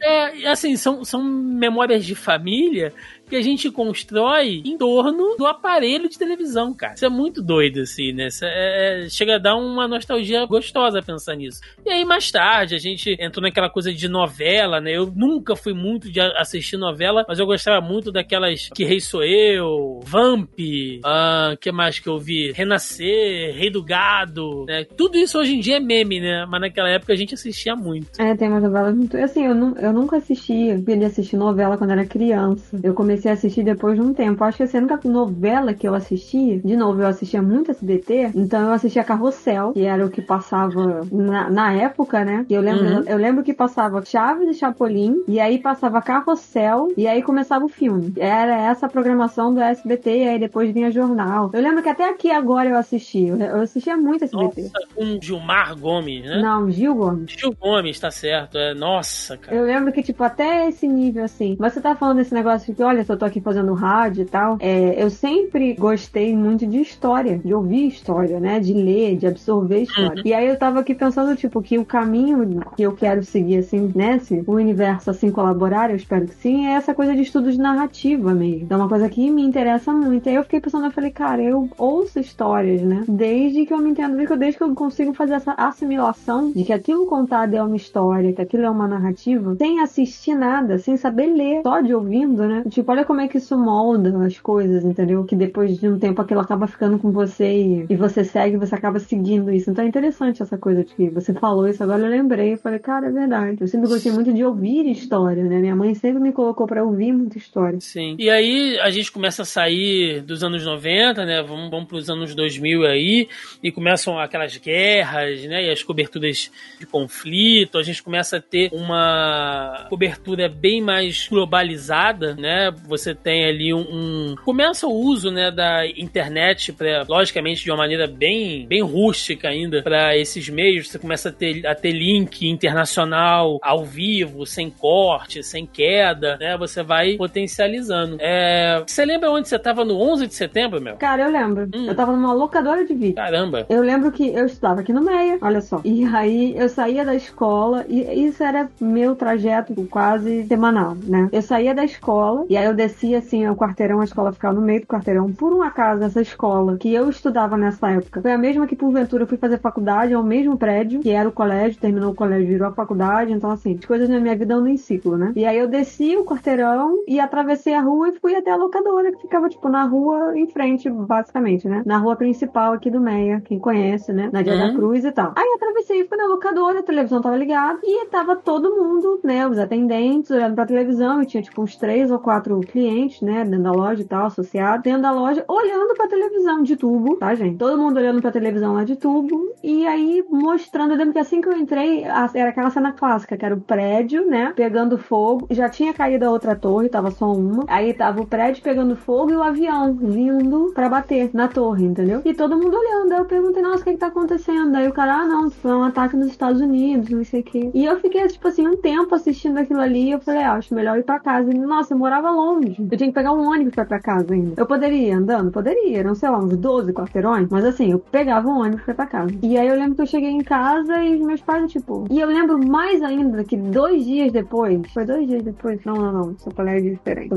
É, assim, são, são memórias de família que a gente constrói em torno do aparelho de televisão, cara. Isso é muito doido, assim, né? É, é, chega a dar uma nostalgia gostosa pensar nisso. E aí, mais tarde, a gente entrou naquela coisa de novela, né? Eu nunca fui muito de assistir novela, mas eu gostava muito daquelas Que Rei Sou Eu, Vamp, uh, que mais que eu vi? Renascer, Rei do Gado, né? Tudo isso hoje em dia é meme, né? Mas naquela época a gente assistia muito. É, tem umas novelas muito... Assim, eu, eu nunca assisti, eu assistir novela quando era criança. Eu comecei comecei a assistir depois de um tempo. Acho que assim, a única novela que eu assisti, de novo, eu assistia muito SBT, então eu assistia Carrossel, que era o que passava na, na época, né? E eu lembro, uhum. eu lembro que passava Chaves e Chapolin, e aí passava Carrossel, e aí começava o filme. Era essa programação do SBT, e aí depois vinha jornal. Eu lembro que até aqui agora eu assisti. Eu assistia muito SBT. Nossa, com Gilmar Gomes, né? Não, Gil Gomes. Gil Gomes, tá certo. É, nossa, cara. Eu lembro que, tipo, até esse nível assim. Mas você tá falando desse negócio de que, olha, eu tô aqui fazendo rádio e tal, é, eu sempre gostei muito de história, de ouvir história, né? De ler, de absorver história. Uhum. E aí eu tava aqui pensando, tipo, que o caminho que eu quero seguir, assim, né? Se o universo assim colaborar, eu espero que sim, é essa coisa de estudo de narrativa mesmo. Então, é uma coisa que me interessa muito. Aí eu fiquei pensando, eu falei, cara, eu ouço histórias, né? Desde que eu me entendo, desde que eu consigo fazer essa assimilação de que aquilo contado é uma história, que aquilo é uma narrativa, sem assistir nada, sem saber ler, só de ouvindo, né? Tipo, olha como é que isso molda as coisas, entendeu? Que depois de um tempo aquilo acaba ficando com você e, e você segue, você acaba seguindo isso. Então é interessante essa coisa de que você falou isso, agora eu lembrei. Eu falei, cara, é verdade. Eu sempre gostei muito de ouvir história, né? Minha mãe sempre me colocou para ouvir muita história. Sim. E aí a gente começa a sair dos anos 90, né? Vamos, vamos pros anos 2000 aí, e começam aquelas guerras, né? E as coberturas de conflito. A gente começa a ter uma cobertura bem mais globalizada, né? Você tem ali um. um... Começa o uso, né, da internet, pra, logicamente de uma maneira bem, bem rústica ainda, para esses meios. Você começa a ter, a ter link internacional, ao vivo, sem corte, sem queda, né? Você vai potencializando. É... Você lembra onde você tava no 11 de setembro, meu? Cara, eu lembro. Hum. Eu tava numa locadora de vídeo. Caramba. Eu lembro que eu estudava aqui no Meia, olha só. E aí eu saía da escola, e isso era meu trajeto quase semanal, né? Eu saía da escola, e aí eu descia assim, o quarteirão, a escola ficava no meio do quarteirão. Por um acaso, essa escola que eu estudava nessa época foi a mesma que, porventura, eu fui fazer faculdade, é o mesmo prédio, que era o colégio, terminou o colégio, virou a faculdade. Então, assim, as coisas na minha vida andam em ciclo, né? E aí eu desci o quarteirão e atravessei a rua e fui até a locadora, que ficava, tipo, na rua em frente, basicamente, né? Na rua principal aqui do Meia, quem conhece, né? Na Dia uhum. da Cruz e tal. Aí atravessei, fui na locadora, a televisão tava ligada e tava todo mundo, né? Os atendentes olhando pra televisão e tinha, tipo, uns três ou quatro clientes, né? Dentro da loja e tal, associados, dentro da loja, olhando pra televisão de tubo, tá, gente? Todo mundo olhando pra televisão lá de tubo e aí mostrando, eu lembro que assim que eu entrei, era aquela cena clássica, que era o prédio, né? Pegando fogo, já tinha caído a outra torre, tava só uma. Aí tava o prédio pegando fogo e o avião vindo para bater na torre, entendeu? E todo mundo olhando. Aí eu perguntei, nossa, o que que tá acontecendo? Aí o cara, ah, não, foi um ataque nos Estados Unidos, não sei o que. E eu fiquei, tipo assim, um tempo assistindo aquilo ali e eu falei, ah, acho melhor ir pra casa. E, nossa, eu morava longe. Eu tinha que pegar um ônibus pra ir pra casa ainda. Eu poderia ir andando? Poderia. Eram, sei lá, uns 12 quarteirões. Mas assim, eu pegava um ônibus pra ir pra casa. E aí eu lembro que eu cheguei em casa e meus pais, tipo. E eu lembro mais ainda que dois dias depois. Foi dois dias depois? Não, não, não. Sou colégio diferente.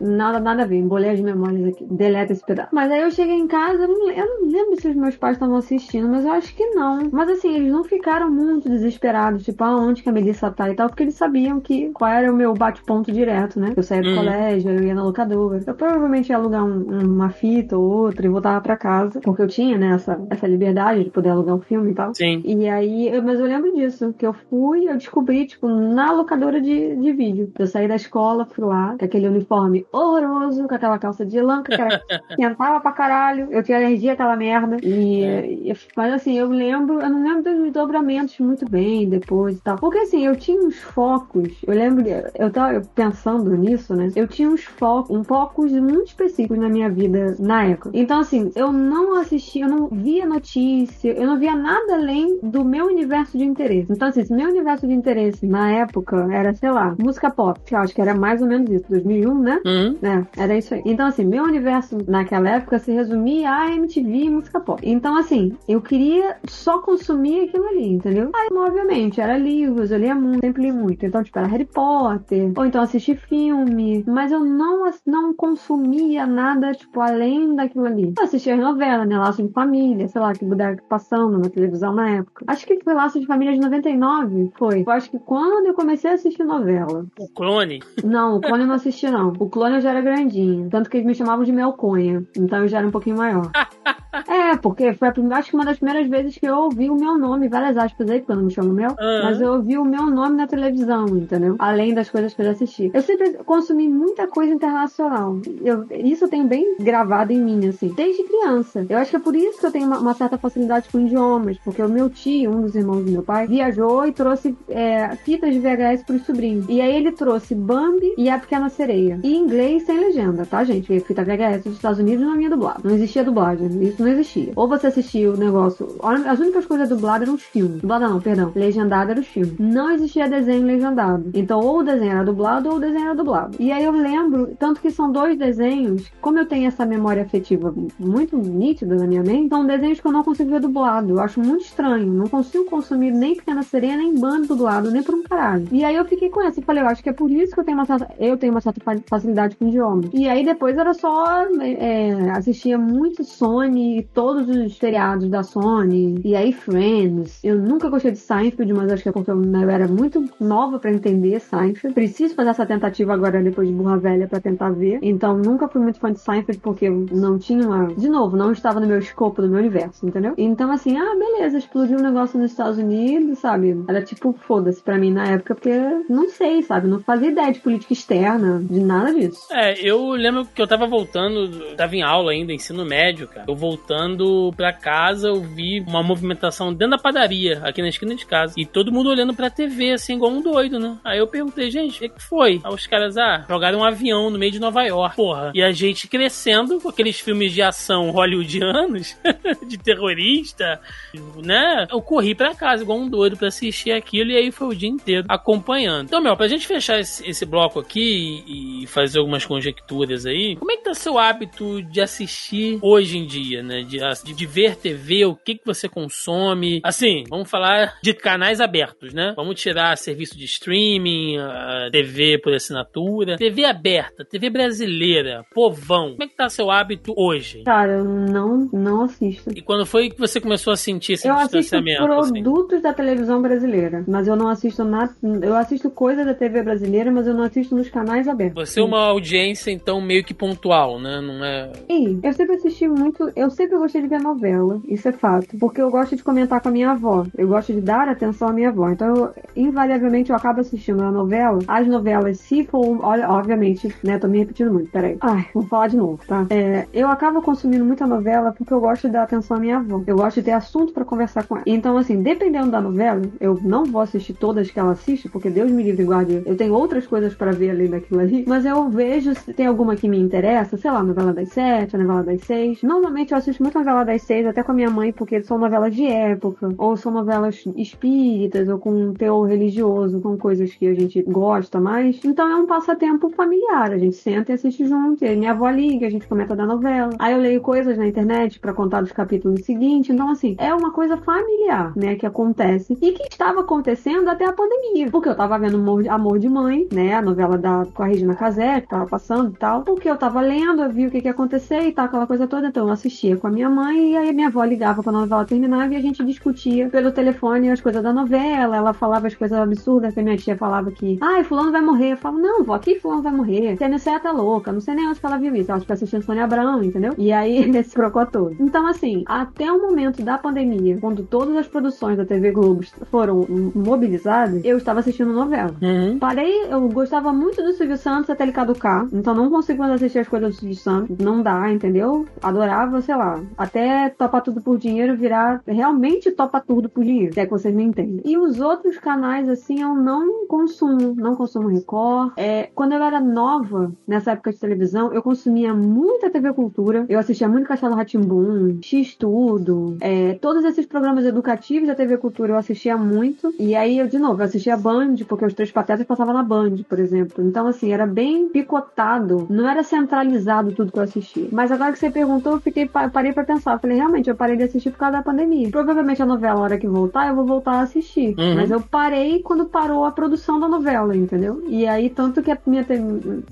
Nada, nada a ver. Embolei as memórias aqui. Deleta esse pedaço. Mas aí eu cheguei em casa, eu não, eu não lembro se os meus pais estavam assistindo, mas eu acho que não. Mas assim, eles não ficaram muito desesperados, tipo, aonde que a Melissa tá e tal, porque eles sabiam que qual era o meu bate-ponto direto, né? Eu saía do uhum. colégio, eu ia na locadora. Eu provavelmente ia alugar um, uma fita ou outra e voltava pra casa, porque eu tinha, né, essa, essa liberdade de poder alugar um filme e tal. Sim. E aí, eu, mas eu lembro disso, que eu fui, eu descobri, tipo, na locadora de, de vídeo. Eu saí da escola, fui lá, com aquele uniforme horroroso, com aquela calça de lã, que era, esquentava pra caralho, eu tinha alergia àquela merda. E, é. e, mas assim, eu lembro, eu não lembro dos desdobramentos muito bem depois e tal. Porque assim, eu tinha uns focos, eu lembro, eu tava pensando nisso, né? Eu tinha uns focos, um focos muito específicos na minha vida na época. Então, assim, eu não assistia, eu não via notícia, eu não via nada além do meu universo de interesse. Então, assim, meu universo de interesse na época era, sei lá, música pop. Eu acho que era mais ou menos isso, 2001, né? Uhum. É, era isso aí. Então, assim, meu universo naquela época se resumia a MTV e música pop. Então, assim, eu queria só consumir aquilo ali, entendeu? Aí, obviamente, era livros, eu lia muito, sempre li muito. Então, tipo, era Harry Potter, ou então assistir filme, mas eu não, não consumia nada, tipo, além daquilo ali. Eu assistia novela, né? Laço de Família, sei lá, que puder passando na televisão na época. Acho que foi Laço de Família de 99, foi. Eu acho que quando eu comecei a assistir novela. O Clone? Não, o Clone eu não assisti, não. O Clone eu já era grandinho. Tanto que eles me chamavam de Melconha. Então eu já era um pouquinho maior. é, porque foi a primeira, acho que uma das primeiras vezes que eu ouvi o meu nome, várias aspas aí, porque eu não me chamo Mel, uhum. mas eu ouvi o meu nome na televisão, entendeu? Além das coisas que eu já assisti. Eu sempre consumi muita coisa internacional. Eu, isso eu tenho bem gravado em mim, assim, desde criança. Eu acho que é por isso que eu tenho uma, uma certa facilidade com idiomas, porque o meu tio, um dos irmãos do meu pai, viajou e trouxe é, fitas de VHS pros sobrinhos. E aí ele trouxe Bambi e a Pequena Sereia. E inglês sem legenda, tá, gente? Porque fita VHS dos Estados Unidos não vinha dublado. Não existia dublagem. Isso não existia. Ou você assistia o negócio. As únicas coisas dubladas eram os filmes. Dublada não, perdão. Legendado era os filmes. Não existia desenho legendado. Então, ou o desenho era dublado ou o desenho era dublado. E aí eu lembro, tanto que são dois desenhos, como eu tenho essa memória afetiva muito nítida na minha mente, são desenhos que eu não consigo ver dublado. Eu acho muito estranho. Não consigo consumir nem Pequena Sereia, nem bando dublado, nem por um caralho. E aí eu fiquei com essa e falei, eu acho que é por isso que eu tenho uma certa, eu tenho uma certa facilidade com idiomas. E aí depois era só é, assistia muito Sony, todos os seriados da Sony, e aí Friends. Eu nunca gostei de Seinfeld, mas acho que é porque eu, era muito nova para entender Seinfeld. Preciso fazer essa tentativa agora depois de burra velha para tentar ver. Então nunca fui muito fã de Seinfeld porque não tinha uma... De novo, não estava no meu escopo, no meu universo, entendeu? Então assim, ah, beleza, explodiu um negócio nos Estados Unidos, sabe? Era tipo, foda-se pra mim na época, porque não sei, sabe? Não fazia ideia de política externa, de nada disso. É, eu lembro que eu tava voltando, tava em aula ainda, ensino médio, cara. Eu voltando pra casa, eu vi uma movimentação dentro da padaria, aqui na esquina de casa. E todo mundo olhando pra TV, assim, igual um doido, né? Aí eu perguntei, gente, o que foi? Aí os caras, ah, jogaram um avião no meio de Nova York. Porra. E a gente crescendo com aqueles filmes de ação hollywoodianos, de terrorista, né? Eu corri pra casa igual um doido pra assistir aquilo e aí foi o dia inteiro acompanhando. Então, meu, pra gente fechar esse, esse bloco aqui e fazer algumas conjecturas aí, como é que tá seu hábito de assistir hoje em dia, né? De, de ver TV, o que que você consome? Assim, vamos falar de canais abertos, né? Vamos tirar serviço de streaming, TV por assinatura. TV aberta, TV brasileira, povão. Como é que tá seu hábito hoje? Cara, eu não, não assisto. E quando foi que você começou a sentir esse eu distanciamento? Eu assisto produtos assim? da televisão brasileira, mas eu não assisto nada. Eu assisto coisa da TV brasileira, mas eu não assisto nos canais abertos. Você é uma audiência, então, meio que pontual, né? Não é. Sim, eu sempre assisti muito. Eu sempre gostei de ver novela, isso é fato. Porque eu gosto de comentar com a minha avó. Eu gosto de dar atenção à minha avó. Então, eu, invariavelmente, eu acabo assistindo a novela. As novelas, se for. Olha, obviamente, né? Tô me repetindo muito, peraí. Ai, vou falar de novo, tá? É, eu acabo consumindo muita novela porque eu gosto de dar atenção à minha avó. Eu gosto de ter assunto para conversar com ela. Então, assim, dependendo da novela, eu não vou assistir todas que ela assiste, porque Deus me livre e guarde. Eu tenho outras coisas para ver além daquilo ali. Mas eu vejo se tem alguma que me interessa, sei lá, novela das sete, novela das seis. Normalmente eu assisto muito novela das seis, até com a minha mãe, porque são novelas de época, ou são novelas espíritas, ou com teor religioso, com coisas que a gente gosta mais. Então é um passatempo A gente senta e assiste junto. E minha avó liga, a gente comenta da novela. Aí eu leio coisas na internet para contar dos capítulos seguintes. Então, assim, é uma coisa familiar, né, que acontece. E que estava acontecendo até a pandemia. Porque eu tava vendo Amor de Mãe, né? A novela da, com a Regina Casé, que tava passando e tal. Porque eu tava lendo, eu vi o que, que ia acontecer e tal, aquela coisa toda. Então eu assistia com a minha mãe e aí minha avó ligava quando a novela terminava e a gente discutia pelo telefone as coisas da novela. Ela falava as coisas absurdas que a minha tia falava que, ai, fulano vai morrer. Eu falo, não, vó, aqui fulano vai morrer. Você não tá louca. Não sei nem onde que ela viu isso. Ela fica assistindo Sônia Abrão, entendeu? E aí, nesse procó todo. Então, assim, até o momento da pandemia, quando todas as produções da TV Globo foram mobilizadas, eu estava assistindo novela. Uhum. Parei, eu gostava muito do Silvio Santos até ele caducar, então não consigo mais assistir as coisas do Silvio Santos. Não dá, entendeu? Adorava, sei lá, até topar tudo por dinheiro virar realmente topa tudo por dinheiro, se é que vocês me entendem. E os outros canais, assim, eu não consumo, não consumo Record. É, quando eu era nova, nessa época de televisão, eu consumia muita TV Cultura, eu assistia muito Castelo Ratimbum, X Tudo, é, todos esses programas educativos da TV Cultura eu assistia muito. E aí, eu, de novo, eu assistia Band, porque os Três Patetas passavam na Band, por exemplo. Então, assim, era bem picotado. Não era centralizado tudo que eu assistia. Mas agora que você perguntou, eu fiquei, parei pra pensar. Eu falei, realmente, eu parei de assistir por causa da pandemia. Provavelmente a novela, a hora que voltar, eu vou voltar a assistir. Uhum. Mas eu parei quando parou a produção da novela, entendeu? E aí, tanto que a minha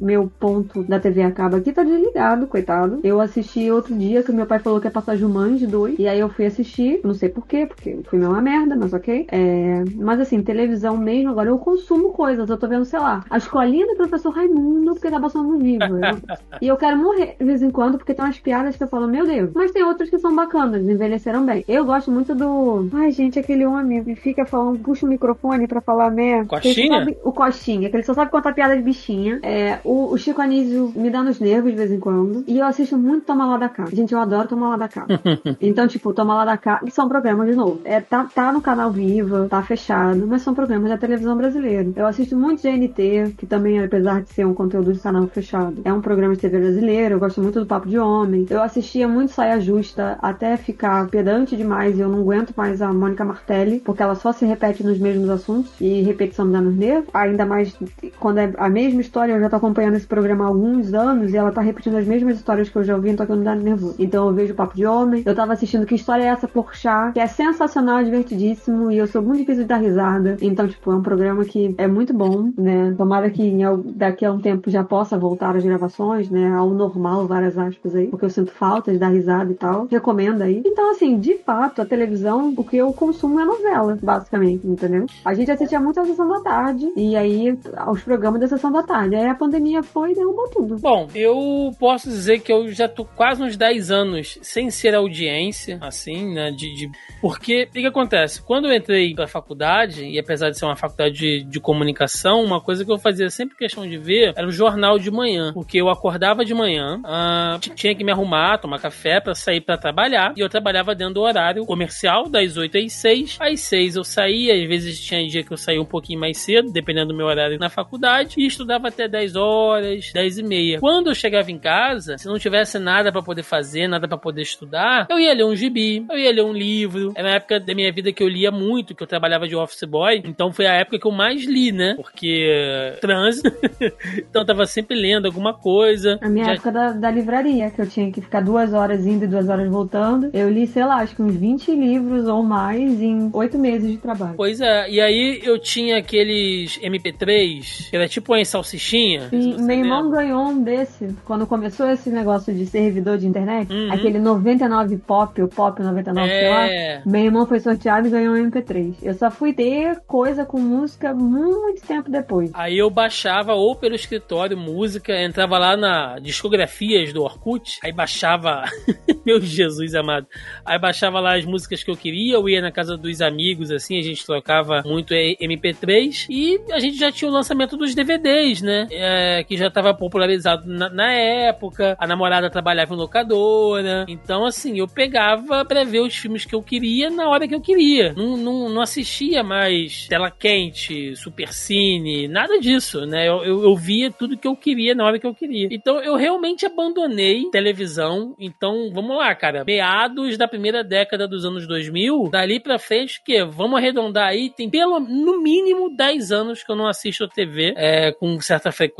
meu ponto da TV acaba aqui tá desligado, coitado. Eu assisti outro dia que meu pai falou que ia passar Jumanji 2. E aí eu fui assistir, não sei porquê, porque o filme é uma merda, mas ok. É, mas assim, televisão mesmo, agora eu consumo coisas. Eu tô vendo, sei lá, a escolinha do professor Raimundo, porque tá passando no vivo. Eu, e eu quero morrer de vez em quando, porque tem umas piadas que eu falo, meu Deus. Mas tem outras que são bacanas, envelheceram bem. Eu gosto muito do. Ai, gente, aquele homem que fica falando, puxa o microfone pra falar merda. Coxinha? o Coxinha, que ele só sabe contar piada de bichinha. É, o, o Chico Anísio me dá nos nervos de vez em quando. E eu assisto muito Toma Lá da Cá. Gente, eu adoro Toma Lá da Cá. então, tipo, Toma Lá da Cá. São programas, de novo. É, tá, tá no canal Viva, tá fechado, mas são programas da televisão brasileira. Eu assisto muito GNT, que também, apesar de ser um conteúdo de canal fechado, é um programa de TV brasileiro. Eu gosto muito do Papo de Homem. Eu assistia muito Saia Justa justa até ficar pedante demais e eu não aguento mais a Mônica Martelli, porque ela só se repete nos mesmos assuntos e repetição me dá nos nervos. Ainda mais quando é a mesma história, eu já tô acompanhando esse programa há alguns anos e ela tá repetindo as mesmas histórias que eu já ouvi, então que me dá nervoso. Então eu vejo o Papo de Homem, eu tava assistindo Que História é Essa por Chá, que é sensacional, divertidíssimo e eu sou muito difícil de dar risada. Então, tipo, é um programa que é muito bom, né? Tomara que daqui a um tempo já possa voltar as gravações, né? Ao normal, várias aspas aí, porque eu sinto falta de dar risada e tal. Recomendo aí. Então, assim, de fato, a televisão, o que eu consumo é novela, basicamente, entendeu? A gente assistia muito a sessão da tarde e aí aos programas da sessão da tarde. Aí a pandemia foi e derrubou tudo. Bom, eu posso dizer que eu já tô quase uns 10 anos sem ser audiência, assim, né? De, de... Porque o que acontece? Quando eu entrei pra faculdade, e apesar de ser uma faculdade de, de comunicação, uma coisa que eu fazia sempre questão de ver era o jornal de manhã. Porque eu acordava de manhã, uh, tinha que me arrumar, tomar café para sair para trabalhar. E eu trabalhava dentro do horário comercial, das 8 às 6. Às 6 eu saía, às vezes tinha dia que eu saía um pouquinho mais cedo, dependendo do meu horário na faculdade. E estudava até 10 horas, 10 e meia. Quando eu chegava em casa, se não tivesse nada para poder fazer, nada para poder estudar, eu ia ler um gibi, eu ia ler um livro. Era uma época da minha vida que eu lia muito, que eu trabalhava de office boy. Então foi a época que eu mais li, né? Porque trânsito. então eu tava sempre lendo alguma coisa. A minha Já... época da, da livraria, que eu tinha que ficar duas horas indo e duas horas voltando. Eu li, sei lá, acho que uns 20 livros ou mais em oito meses de trabalho. Pois é, e aí eu tinha aqueles MP3, que era tipo uma salsichinha. Sim, meu irmão ganhou um desse quando começou esse negócio de servidor de internet. Uhum. Aquele 99 Pop, o Pop 99, é... sei lá. Meu irmão foi sorteado e ganhou um MP3. Eu só fui ter coisa com música muito tempo depois. Aí eu baixava ou pelo escritório música, entrava lá na discografias do Orkut, aí baixava. Meu Jesus amado. Aí baixava lá as músicas que eu queria, eu ia na casa dos amigos, assim, a gente trocava muito MP3 e a gente já tinha o lançamento dos DVDs, né? É, que já estava popularizado na, na, época, a namorada trabalhava em locadora, então assim, eu pegava pra ver os filmes que eu queria na hora que eu queria. Não, não, não assistia mais tela quente, super cine, nada disso, né? Eu, eu, eu via tudo que eu queria na hora que eu queria. Então eu realmente abandonei televisão. Então, vamos lá, cara. Meados da primeira década dos anos 2000, dali pra frente, que vamos arredondar aí, tem pelo no mínimo 10 anos que eu não assisto a TV é, com certa frequência.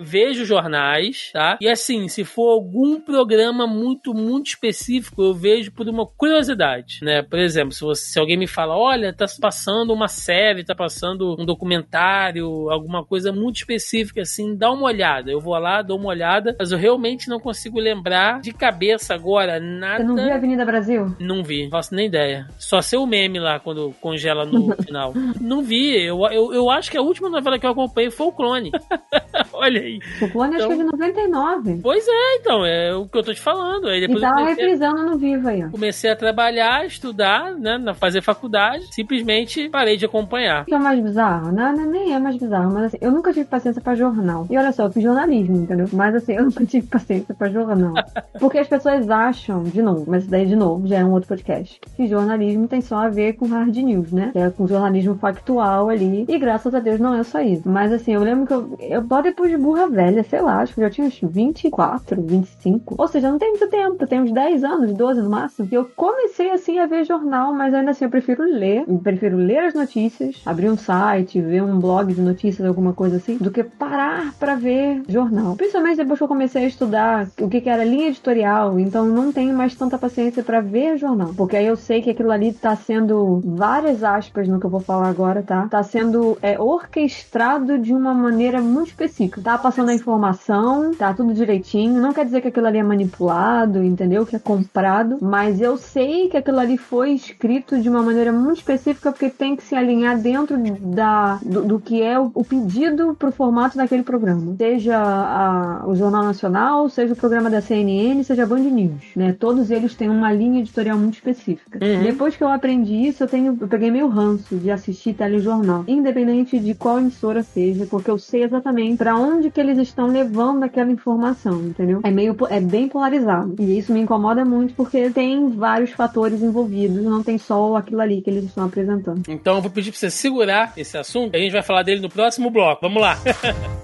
Vejo jornais, tá? E assim, se for algum programa muito, muito específico, eu vejo por uma curiosidade, né? Por exemplo, se, você, se alguém me fala, olha, tá passando uma série, tá passando um documentário, alguma coisa muito específica, assim, dá uma olhada. Eu vou lá, dou uma olhada, mas eu realmente não consigo lembrar de cabeça agora nada. Você não viu Avenida Brasil? Não vi, não faço nem ideia. Só ser o meme lá quando congela no final. Não vi, eu, eu, eu acho que a última novela que eu acompanhei foi o Clone. Olha aí. O Clone então, acho que é de 99. Pois é, então, é o que eu tô te falando. Aí depois e tava comecei, reprisando no vivo aí, ó. Comecei a trabalhar, estudar, né, fazer faculdade, simplesmente parei de acompanhar. O que é mais bizarro? Não, não, nem é mais bizarro, mas assim, eu nunca tive paciência pra jornal. E olha só, eu fiz jornalismo, entendeu? Mas assim, eu nunca tive paciência pra jornal. Porque as pessoas acham, de novo, mas daí de novo, já é um outro podcast, que jornalismo tem só a ver com hard news, né? É com jornalismo factual ali. E graças a Deus não é só isso. Mas assim, eu lembro que eu, eu depois de burra velha, sei lá, acho que já tinha uns 24, 25. Ou seja, não tem muito tempo, tem uns 10 anos, 12 no máximo. E eu comecei assim a ver jornal, mas ainda assim eu prefiro ler. Eu prefiro ler as notícias, abrir um site, ver um blog de notícias, alguma coisa assim, do que parar para ver jornal. Principalmente depois que eu comecei a estudar o que, que era linha editorial, então não tenho mais tanta paciência para ver jornal. Porque aí eu sei que aquilo ali tá sendo, várias aspas no que eu vou falar agora, tá? Tá sendo é, orquestrado de uma maneira muito específica. Tá passando a informação, tá tudo direitinho. Não quer dizer que aquilo ali é manipulado, entendeu? Que é comprado, mas eu sei que aquilo ali foi escrito de uma maneira muito específica porque tem que se alinhar dentro da, do, do que é o, o pedido pro formato daquele programa. Seja a, o Jornal Nacional, seja o programa da CNN, seja a Band News, né? Todos eles têm uma linha editorial muito específica. Uhum. Depois que eu aprendi isso, eu tenho, eu peguei meio ranço de assistir telejornal, independente de qual emissora seja, porque eu sei exatamente para onde que eles estão levando aquela informação, entendeu? É meio é bem polarizado. E isso me incomoda muito porque tem vários fatores envolvidos, não tem só aquilo ali que eles estão apresentando. Então eu vou pedir para você segurar esse assunto, a gente vai falar dele no próximo bloco. Vamos lá.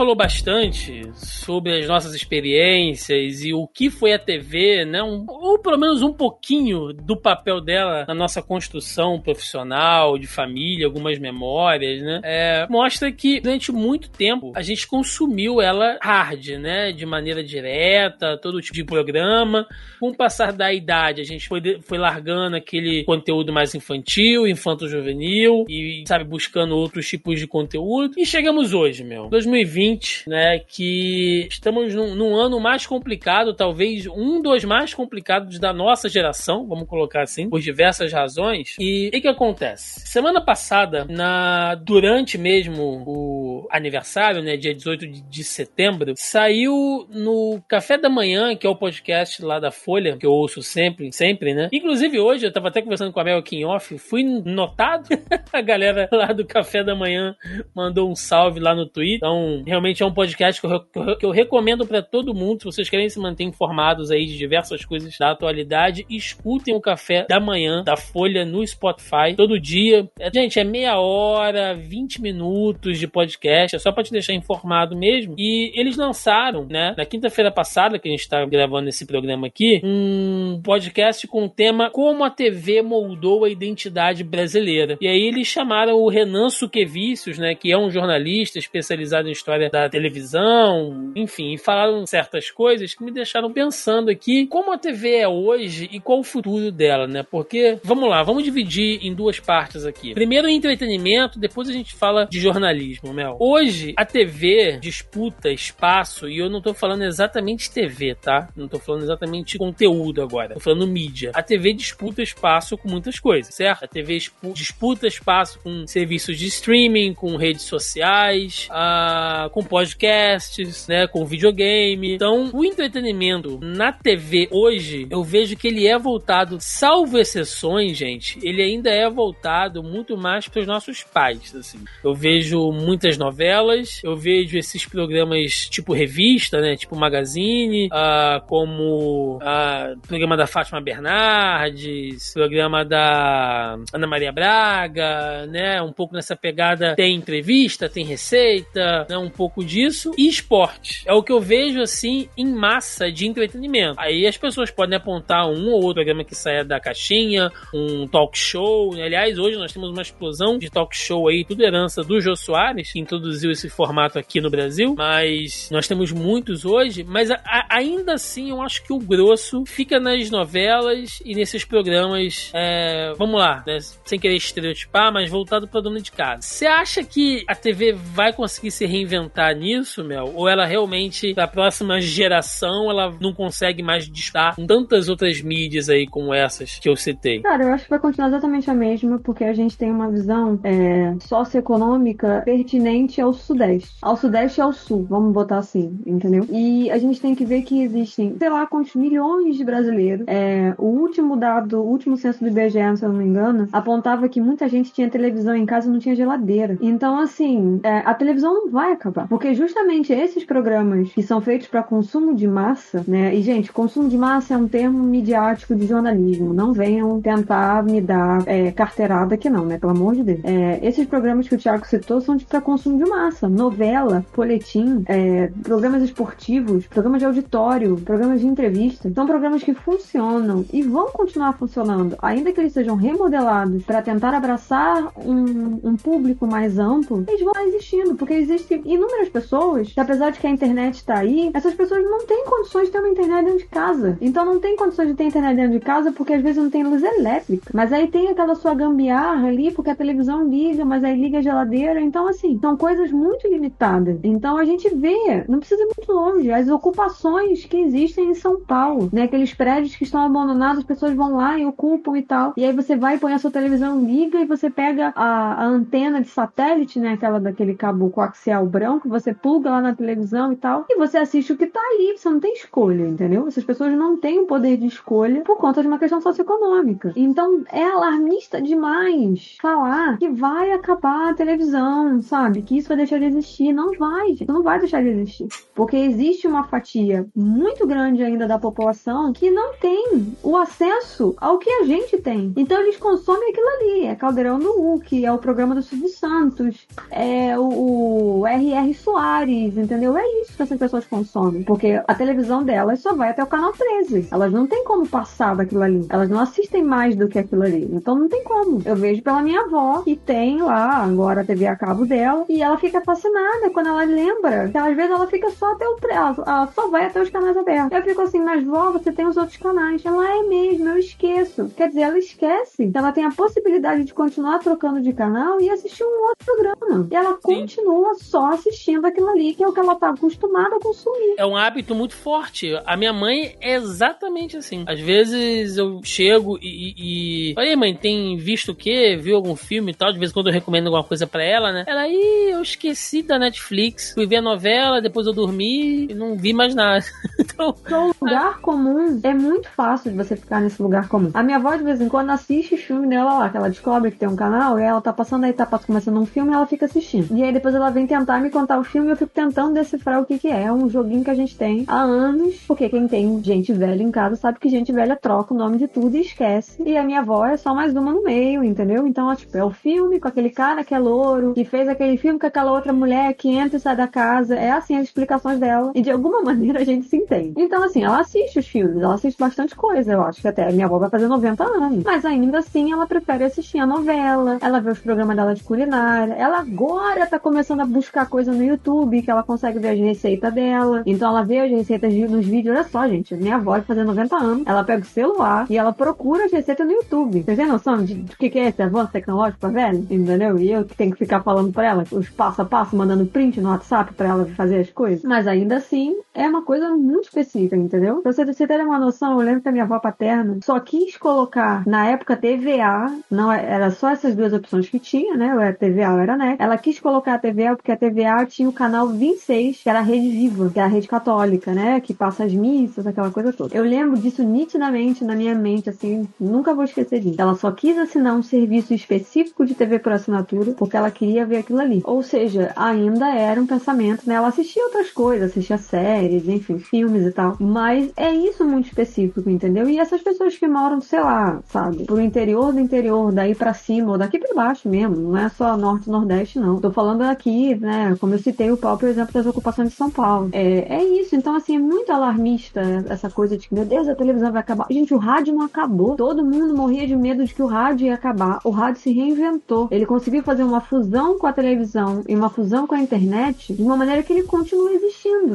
falou bastante sobre as nossas experiências e o que foi a TV, né? Um, ou pelo menos um pouquinho do papel dela na nossa construção profissional, de família, algumas memórias, né? É, mostra que durante muito tempo a gente consumiu ela hard, né? De maneira direta, todo tipo de programa. Com o passar da idade, a gente foi, foi largando aquele conteúdo mais infantil, infanto-juvenil e, sabe, buscando outros tipos de conteúdo. E chegamos hoje, meu. 2020, né? Que estamos num, num ano mais complicado, talvez um dos mais complicados da nossa geração, vamos colocar assim, por diversas razões. E o que, que acontece? Semana passada, na durante mesmo o aniversário, né, dia 18 de, de setembro, saiu no Café da Manhã, que é o podcast lá da Folha, que eu ouço sempre, sempre, né? Inclusive hoje, eu tava até conversando com a Mel aqui em off, fui notado, a galera lá do Café da Manhã mandou um salve lá no Twitter. Então, realmente é um podcast que eu, que eu recomendo para todo mundo, se vocês querem se manter informados aí de diversas coisas da atualidade, escutem o Café da Manhã da Folha no Spotify todo dia. É, gente, é meia hora, 20 minutos de podcast, é só para te deixar informado mesmo. E eles lançaram, né, na quinta-feira passada, que a gente tá gravando esse programa aqui, um podcast com o tema Como a TV moldou a identidade brasileira. E aí eles chamaram o Renan Suquevicius, né, que é um jornalista especializado em história da televisão, enfim, e falaram certas coisas que me deixaram pensando aqui como a TV é hoje e qual o futuro dela, né? Porque, vamos lá, vamos dividir em duas partes aqui. Primeiro entretenimento, depois a gente fala de jornalismo, Mel. Hoje, a TV disputa espaço, e eu não tô falando exatamente TV, tá? Não tô falando exatamente conteúdo agora. Tô falando mídia. A TV disputa espaço com muitas coisas, certo? A TV disputa espaço com serviços de streaming, com redes sociais, uh, com podcasts, né? Com videogame. Então, o entretenimento na TV hoje, eu vejo que ele é voltado, salvo exceções, gente, ele ainda é voltado muito mais para os nossos pais, assim. Eu vejo muitas novelas, eu vejo esses programas tipo revista, né? Tipo Magazine, uh, como uh, programa da Fátima Bernardes, programa da Ana Maria Braga, né? Um pouco nessa pegada tem entrevista, tem receita, né? Um pouco disso. E esporte. É o que eu vejo, assim, em massa de entretenimento. Aí as pessoas podem apontar um ou outro programa que saia da caixinha, um talk show. Aliás, hoje nós temos uma explosão de talk show aí, tudo herança do Jô Soares, que introduziu esse formato aqui no Brasil. Mas nós temos muitos hoje, mas a, a, ainda assim eu acho que o grosso fica nas novelas e nesses programas, é, vamos lá, né, sem querer estereotipar, mas voltado para dona de casa. Você acha que a TV vai conseguir se reinventar nisso, Mel? Ou ela realmente, para a próxima geração, ela não consegue mais distar com tantas outras mídias aí como essas que eu citei? Cara, eu acho que vai continuar exatamente a mesma, porque a gente tem uma visão é, socioeconômica pertinente ao Sudeste. Ao Sudeste e ao Sul, vamos botar assim, entendeu? E a gente tem que ver que existem, sei lá, quantos milhões de brasileiros. É, o último dado, o último censo do IBGE, se eu não me engano, apontava que muita gente tinha televisão em casa e não tinha geladeira. Então, assim, é, a televisão não vai acabar. Porque justamente esses programas que são feitos para consumo de massa, né? E, gente, consumo de massa é um termo midiático de jornalismo. Não venham tentar me dar é, carteirada que não, né? Pelo amor de Deus. É, esses programas que o Thiago citou são para consumo de massa. Novela, boletim, é, programas esportivos, programas de auditório, programas de entrevista. São programas que funcionam e vão continuar funcionando, ainda que eles sejam remodelados para tentar abraçar um, um, público mais amplo, eles vão existindo, porque existem inúmeras pessoas que, apesar de que a internet está aí, essas pessoas não têm condições de ter uma internet dentro de casa. Então não tem condições de ter internet dentro de casa porque às vezes não tem luz elétrica. Mas aí tem aquela sua gambiarra ali, porque a televisão liga, mas aí liga a geladeira. Então, assim, são coisas muito limitadas. Então a gente vê, não precisa ir muito longe, as ocupações que existem em São Paulo, né? Aqueles prédios que estão abandonados, as pessoas vão lá e ocupam e tal. E aí você vai, põe a sua televisão, liga e você pega a, a antena de satélite, né? Aquela daquele cabo coaxial branco, você pluga lá na televisão e tal. E você assiste o que tá ali, você não tem escolha, entendeu? Essas pessoas não têm o poder de escolha por conta de uma questão socioeconômica. Então é alarmista demais falar que vai acabar a televisão, sabe? Que isso vai deixar de existir. Não vai, gente. Não vai deixar de existir. Porque existe uma fatia muito grande ainda da população que não tem o acesso ao que a gente tem. Então eles consomem aquilo ali. É Caldeirão do Hulk, é o programa do Silvio Santos, é o, o R. Soares, entendeu? É isso que essas pessoas consomem. Porque a televisão delas só vai até o canal 13. Elas não têm como passar daquilo ali. Elas não assistem mais do que aquilo ali. Então não tem como. Eu vejo pela minha avó, que tem lá agora a TV a cabo dela, e ela fica fascinada quando ela lembra que às vezes ela fica só até o. Ela, só vai até os canais abertos. Eu fico assim, mas vó, você tem os outros canais. Ela é mesmo, eu esqueço. Quer dizer, ela esquece que ela tem a possibilidade de continuar trocando de canal e assistir um outro programa. E ela Sim. continua só assistindo aquilo ali, que é o que ela tá acostumada a consumir. É um hábito muito forte. A minha mãe é exatamente assim. Às vezes eu chego e. e... Olha aí, mãe, tem visto o quê? Viu algum filme e tal? De vez em quando eu recomendo alguma coisa para ela, né? Ela, aí eu esqueci da Netflix. Fui ver a novela, depois eu dormi e não vi mais nada. então. O lugar comum é muito fácil de você ficar nesse lugar comum. A minha avó, de vez em quando, assiste filme dela lá, que ela descobre que tem um canal, e ela tá passando aí, tá começando um filme e ela fica assistindo. E aí depois ela vem tentar me contar o filme e eu fico tentando decifrar o que que é. É um joguinho que a gente tem há anos, porque quem tem gente velha em casa sabe que gente velha troca o nome de tudo e esquece. E a minha avó é só mais uma no meio, entendeu? Então, tipo, é o filme com aquele cara que é louro, que fez aquele filme com aquela outra mulher que entra e sai da casa. É assim as explicações dela. E de alguma maneira a gente se entende. Então, assim, ela assiste os filmes, ela assiste bastante coisa, eu acho que até minha avó vai fazer 90 anos. Mas ainda assim, ela prefere assistir a novela, ela vê os programas dela de culinária. Ela agora tá começando a buscar coisa no YouTube, que ela consegue ver as receitas dela. Então ela vê as receitas nos vídeos. Olha só, gente, minha avó vai fazer 90 anos. Ela pega o celular e ela procura as receitas no YouTube. Vocês têm noção de, de que, que é esse avanço tecnológico velho? Entendeu? E eu que tenho que ficar falando pra ela os passo a passo, mandando print no WhatsApp pra ela fazer as coisas. Mas ainda assim, é uma coisa muito específica, entendeu? Pra você, você ter uma noção, eu lembro que a minha avó paterna só quis colocar, na época, TVA, não é, era só essas duas opções que tinha, né? Ou era TVA ou era NET. Ela quis colocar a TVA porque a TVA tinha o canal 26, que era a Rede Viva, que é a rede católica, né? Que passa as missas, aquela coisa toda. Eu lembro disso nitidamente na minha mente, assim, nunca vou esquecer disso. Ela só quis assinar um serviço específico de TV por assinatura porque ela queria ver aquilo ali. Ou seja, ainda era um pensamento, né? Ela assistia outras coisas, assistia séries, enfim, filmes e tal. Mas é isso muito específico, entendeu? E essas pessoas que moram, sei lá, sabe, pro interior do interior, daí para cima ou daqui para baixo mesmo, não é só norte e nordeste, não. Tô falando aqui, né, como eu citei o próprio exemplo das ocupações de São Paulo. É, é isso, então assim, é muito alarmista essa coisa de que, meu Deus, a televisão vai acabar. Gente, o rádio não acabou. Todo mundo morria de medo de que o rádio ia acabar. O rádio se reinventou. Ele conseguiu fazer uma fusão com a televisão e uma fusão com a internet de uma maneira que ele continua existindo.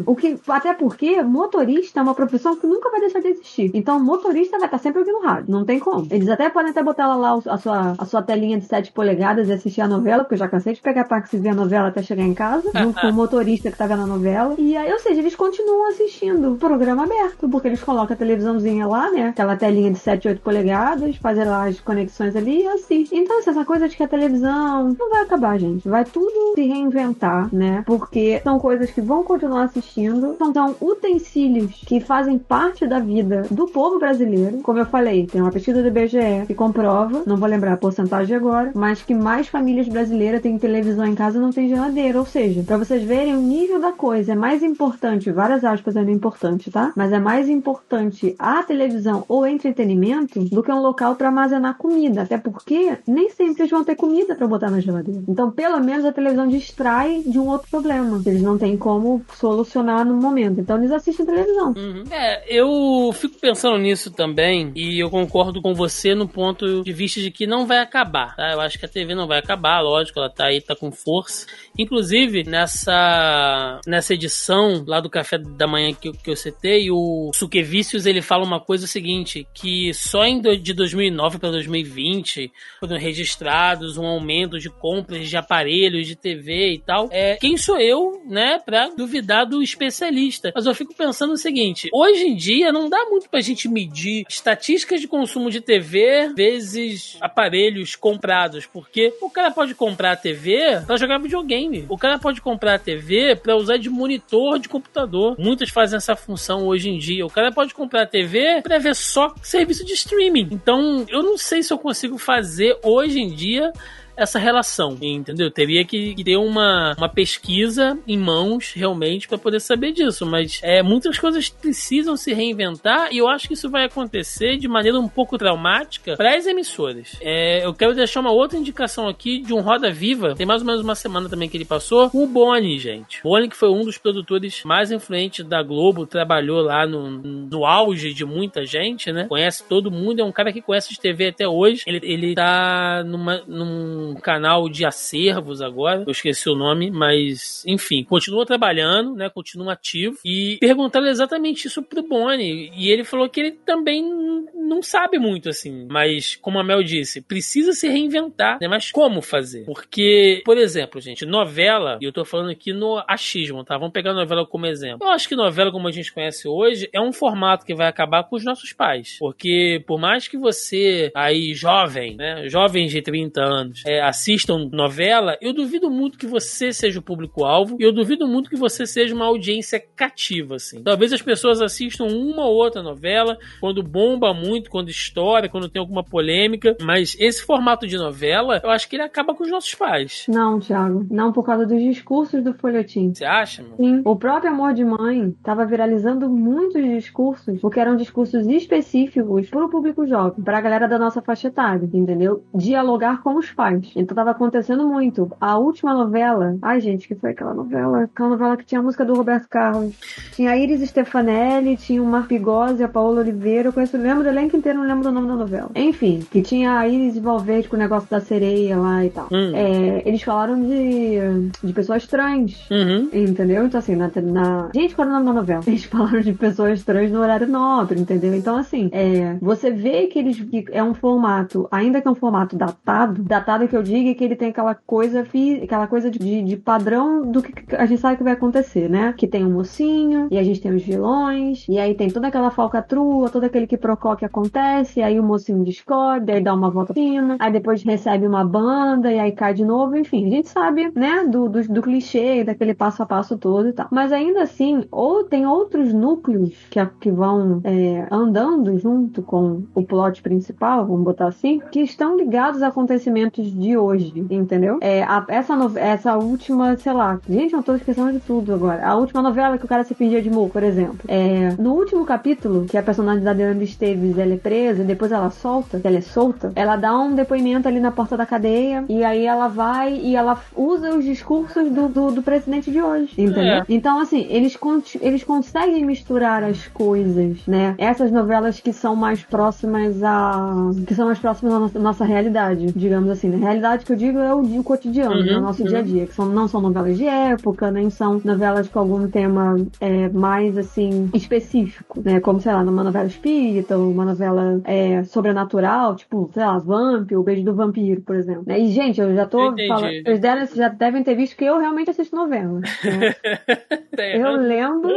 O que, até porque motorista é uma profissão que nunca vai deixar de existir. Então, motorista vai estar sempre ouvindo rádio. Não tem como. Eles até podem até botar lá a sua, a sua telinha de 7 polegadas e assistir a novela, porque eu já cansei de pegar táxi e ver a novela até chegar em casa, junto com o motorista que tá vendo a novela. E aí, ou seja, eles continuam assistindo o programa aberto, porque eles colocam a televisãozinha lá, né? Aquela telinha de 7, 8 polegadas, fazem lá as conexões ali e assistem. Então, assim, essa coisa de que a televisão não vai acabar, gente. Vai tudo se reinventar, né? Porque são coisas que vão continuar assistindo, são então utensílios que fazem parte da vida do povo brasileiro. Como eu falei, tem uma pesquisa do IBGE que comprova, não vou lembrar a porcentagem agora, mas que mais famílias brasileiras têm televisão em casa e não tem geladeira. Ou seja, para vocês verem o nível da coisa, é mais importante, várias aspas é importante, tá? Mas é mais importante a televisão ou entretenimento do que um local para armazenar comida. Até porque nem sempre eles vão ter comida para botar na geladeira. Então, pelo menos a televisão distrai de um outro problema. Eles não têm como solucionar no momento. Então, eles assistem televisão. Uhum. É, eu fico pensando nisso também e eu concordo com você no ponto de vista de que não vai acabar, tá? Eu acho que a TV não vai acabar, lógico, ela tá aí, tá com força. Inclusive, nessa, nessa edição lá do Café da Manhã que, que eu citei, o Suquevicius, ele fala uma coisa seguinte, que só em de 2009 para 2020 foram registrados um aumento de compras de aparelhos de TV e tal. É, quem sou eu, né, pra duvidar do especialista? Mas eu fico pensando o seguinte, hoje em dia não dá muito pra gente medir estatísticas de consumo de TV vezes aparelhos comprados, porque o cara pode comprar a TV para jogar videogame. O cara pode comprar a TV para usar de monitor de computador. Muitos fazem essa função hoje em dia. O cara pode comprar a TV para ver só serviço de streaming. Então, eu não sei se eu consigo fazer hoje em dia essa relação, entendeu? Teria que ter uma, uma pesquisa em mãos realmente para poder saber disso, mas é, muitas coisas precisam se reinventar e eu acho que isso vai acontecer de maneira um pouco traumática para as emissoras. É, eu quero deixar uma outra indicação aqui de um Roda Viva, tem mais ou menos uma semana também que ele passou, o Boni, gente. Boni que foi um dos produtores mais influentes da Globo, trabalhou lá no, no auge de muita gente, né? Conhece todo mundo, é um cara que conhece de TV até hoje. Ele, ele tá numa, num canal de acervos agora, eu esqueci o nome, mas enfim, continua trabalhando, né? Continua ativo e perguntaram exatamente isso pro Boni e ele falou que ele também não sabe muito assim, mas como a Mel disse, precisa se reinventar, né? Mas como fazer? Porque, por exemplo, gente, novela, e eu tô falando aqui no achismo, tá? Vamos pegar a novela como exemplo. Eu acho que novela como a gente conhece hoje é um formato que vai acabar com os nossos pais, porque por mais que você aí jovem, né, jovens de 30 anos, é, assistam novela, eu duvido muito que você seja o público-alvo e eu duvido muito que você seja uma audiência cativa, assim. Talvez as pessoas assistam uma ou outra novela quando bomba muito, quando estoura, quando tem alguma polêmica, mas esse formato de novela, eu acho que ele acaba com os nossos pais. Não, Thiago, não por causa dos discursos do folhetim. Você acha, meu? Sim. O próprio Amor de Mãe estava viralizando muitos discursos, porque eram discursos específicos para o público jovem, para a galera da nossa faixa etária, entendeu? Dialogar com os pais. Então tava acontecendo muito. A última novela, ai gente, que foi aquela novela? Aquela novela que tinha a música do Roberto Carlos. Tinha a Iris Stefanelli, tinha o Mar Pigose, a Paola Oliveira, eu conheço, lembro do elenco inteiro, não lembro do nome da novela. Enfim, que tinha a Iris Valverde com o negócio da sereia lá e tal. Hum. É, eles falaram de, de pessoas trans. Uhum. Entendeu? Então, assim, na, na... Gente, qual é o nome da novela? Eles falaram de pessoas trans no horário nobre, entendeu? Então, assim, é, você vê que eles que é um formato, ainda que é um formato datado, datado que eu digo é que ele tem aquela coisa, aquela coisa de, de padrão do que a gente sabe que vai acontecer, né? Que tem um mocinho, e a gente tem os vilões, e aí tem toda aquela falcatrua, todo aquele que procó que acontece, aí o mocinho discorda, aí dá uma volta fina, aí depois recebe uma banda, e aí cai de novo, enfim, a gente sabe, né, do, do, do clichê, daquele passo a passo todo e tal. Mas ainda assim, ou tem outros núcleos que, que vão é, andando junto com o plot principal, vamos botar assim, que estão ligados a acontecimentos de hoje, entendeu? É, a, essa, no, essa última, sei lá, gente, eu tô esquecendo de tudo agora. A última novela que o cara se fingia de Mo, por exemplo. É, no último capítulo, que a personagem da Diana Esteves ela é presa, e depois ela solta, ela é solta, ela dá um depoimento ali na porta da cadeia, e aí ela vai e ela usa os discursos do, do, do presidente de hoje, entendeu? É. Então, assim, eles, eles conseguem misturar as coisas, né? Essas novelas que são mais próximas a. que são mais próximas à nossa, nossa realidade, digamos assim. Né? Realidade que eu digo é o, o cotidiano, uhum, né? o nosso uhum. dia a dia, que são, não são novelas de época, nem são novelas com algum tema é, mais, assim, específico, né? Como, sei lá, numa novela espírita, ou uma novela é, sobrenatural, tipo, sei lá, Vamp, o Beijo do Vampiro, por exemplo. Né? E, gente, eu já tô falando. Vocês devem, já devem ter visto que eu realmente assisto novela. Né? eu lembro.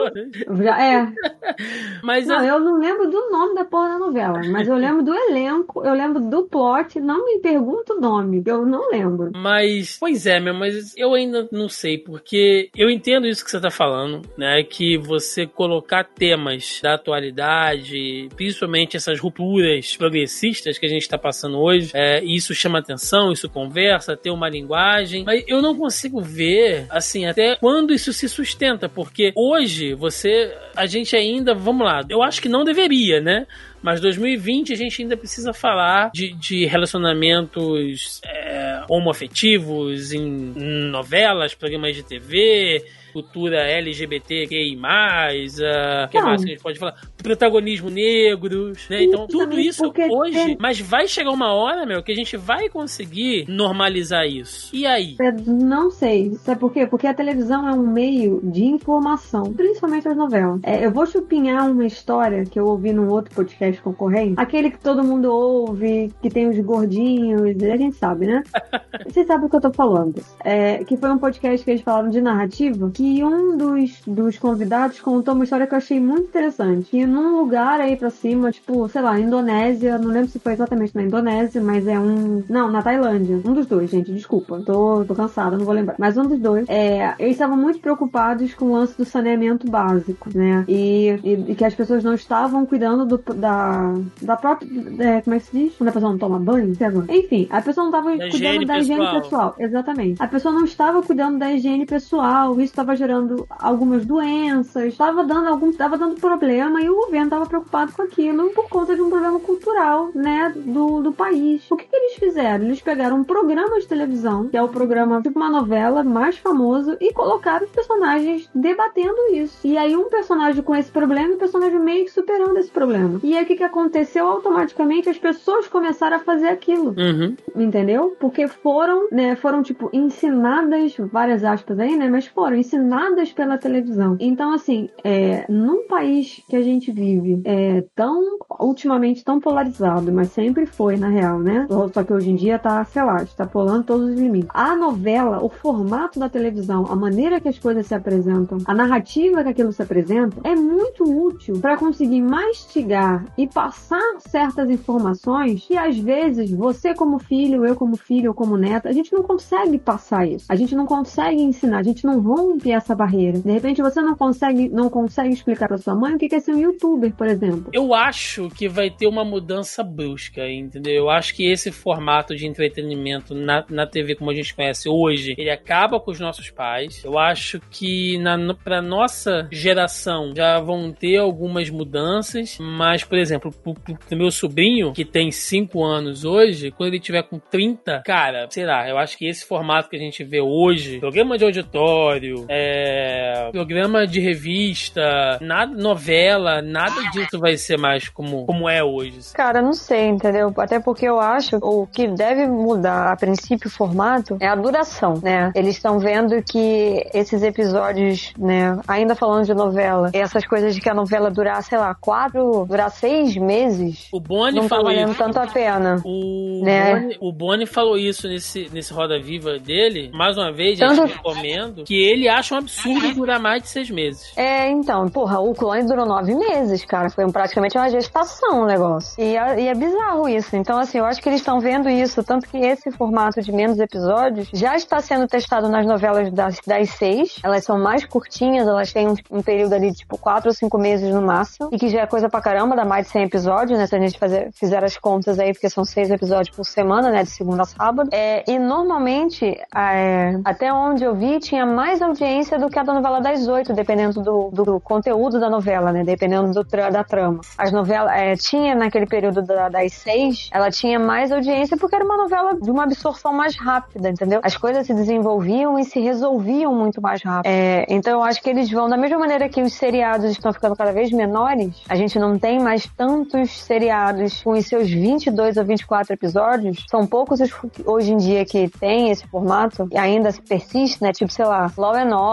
Já, é. Mas não, eu... eu não lembro do nome da porra da novela, mas eu lembro do elenco, eu lembro do plot, não me pergunta o nome, eu não lembro. Mas, pois é, meu, mas eu ainda não sei, porque eu entendo isso que você tá falando, né? Que você colocar temas da atualidade, principalmente essas rupturas progressistas que a gente tá passando hoje, é, isso chama atenção, isso conversa, tem uma linguagem, mas eu não consigo ver, assim, até quando isso se sustenta, porque hoje você, a gente ainda, vamos lá, eu acho que não deveria, né? Mas 2020 a gente ainda precisa falar de, de relacionamentos é, homoafetivos em novelas, programas de TV, cultura LGBTQI+, uh, que mais que a gente pode falar? Protagonismo negros, né? Então, tudo isso hoje, mas vai chegar uma hora, meu, que a gente vai conseguir normalizar isso. E aí? Eu não sei. Sabe por quê? Porque a televisão é um meio de informação, principalmente as novelas. É, eu vou chupinhar uma história que eu ouvi num outro podcast concorrente, aquele que todo mundo ouve, que tem os gordinhos, a gente sabe, né? Vocês sabem o que eu tô falando. É, que foi um podcast que eles falaram de narrativa, que E um dos, dos convidados contou uma história que eu achei muito interessante. Que num lugar aí pra cima, tipo, sei lá, Indonésia, não lembro se foi exatamente na Indonésia, mas é um. Não, na Tailândia. Um dos dois, gente, desculpa. Tô, tô cansada, não vou lembrar. Mas um dos dois. É, eles estavam muito preocupados com o lance do saneamento básico, né? E, e, e que as pessoas não estavam cuidando do, da, da própria. É, como é que se diz? Quando a pessoa não toma banho? Enfim, a pessoa não estava cuidando da higiene pessoal. pessoal. Exatamente. A pessoa não estava cuidando da higiene pessoal, isso estava gerando algumas doenças, estava dando algum, estava dando problema e o governo estava preocupado com aquilo por conta de um problema cultural, né, do, do país. O que, que eles fizeram? Eles pegaram um programa de televisão, que é o programa tipo uma novela mais famoso, e colocaram os personagens debatendo isso. E aí um personagem com esse problema e um personagem meio que superando esse problema. E aí o que, que aconteceu? Automaticamente as pessoas começaram a fazer aquilo. Uhum. Entendeu? Porque foram, né, foram tipo ensinadas, várias aspas aí, né, mas foram ensinadas pela televisão. Então, assim, é, num país que a gente vive é, tão, ultimamente tão polarizado, mas sempre foi, na real, né? Só que hoje em dia tá, sei lá, está pulando todos os limites. A novela, o formato da televisão, a maneira que as coisas se apresentam, a narrativa que aquilo se apresenta, é muito útil para conseguir mastigar e passar certas informações que às vezes você como filho, eu como filho ou como neto, a gente não consegue passar isso. A gente não consegue ensinar, a gente não rompe essa barreira. De repente você não consegue, não consegue explicar para sua mãe o que é ser um youtuber, por exemplo. Eu acho que vai ter uma mudança brusca, entendeu? Eu acho que esse formato de entretenimento na, na TV como a gente conhece hoje, ele acaba com os nossos pais. Eu acho que na, pra nossa geração já vão ter algumas mudanças, mas, por exemplo, pro, pro meu sobrinho, que tem 5 anos hoje, quando ele tiver com 30, cara, sei lá, eu acho que esse formato que a gente vê hoje, programa de auditório, é, programa de revista, nada, novela, nada disso vai ser mais como, como é hoje. Cara, não sei, entendeu? Até porque eu acho o que deve mudar a princípio o formato é a duração, né? Eles estão vendo que esses episódios, né, ainda falando de novela, essas coisas de que a novela durar, sei lá, quatro, durar seis meses. O Boni não tá falou valendo isso. tanto a pena. O, Né? Boni, o Boni falou isso nesse, nesse Roda Viva dele. Mais uma vez, Tanto- eu recomendo que ele acha um absurdo durar mais de seis meses. É, então, porra, o clone durou nove meses, cara. Foi praticamente uma gestação o negócio. E é, e é bizarro isso. Então, assim, eu acho que eles estão vendo isso. Tanto que esse formato de menos episódios já está sendo testado nas novelas das, das seis. Elas são mais curtinhas, elas têm um, um período ali de tipo quatro ou cinco meses no máximo. E que já é coisa pra caramba, dá mais de 100 episódios, né? Se a gente fazer, fizer as contas aí, porque são seis episódios por semana, né? De segunda a sábado. É, e normalmente, é, até onde eu vi, tinha mais audiência do que a da novela das oito, dependendo do, do conteúdo da novela, né? Dependendo do da trama. As novelas, é, tinha naquele período da- das seis, ela tinha mais audiência porque era uma novela de uma absorção mais rápida, entendeu? As coisas se desenvolviam e se resolviam muito mais rápido. É, então eu acho que eles vão, da mesma maneira que os seriados estão ficando cada vez menores, a gente não tem mais tantos seriados com os seus 22 ou 24 episódios. São poucos os hoje em dia que tem esse formato e ainda persiste, né? Tipo, sei lá, Law and Order,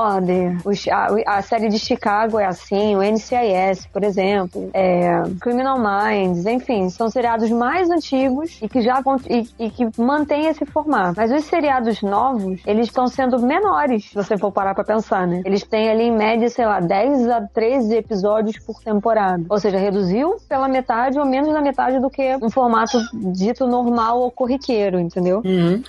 os- a, a série de Chicago é assim, o NCIS, por exemplo, é, Criminal Minds, enfim, são seriados mais antigos e que já e, e que mantém esse formato. Mas os seriados novos, eles estão sendo menores, se você for parar pra pensar, né? Eles têm ali em média, sei lá, 10 a 13 episódios por temporada. Ou seja, reduziu pela metade ou menos da metade do que um formato dito normal ou corriqueiro, entendeu? Uhum.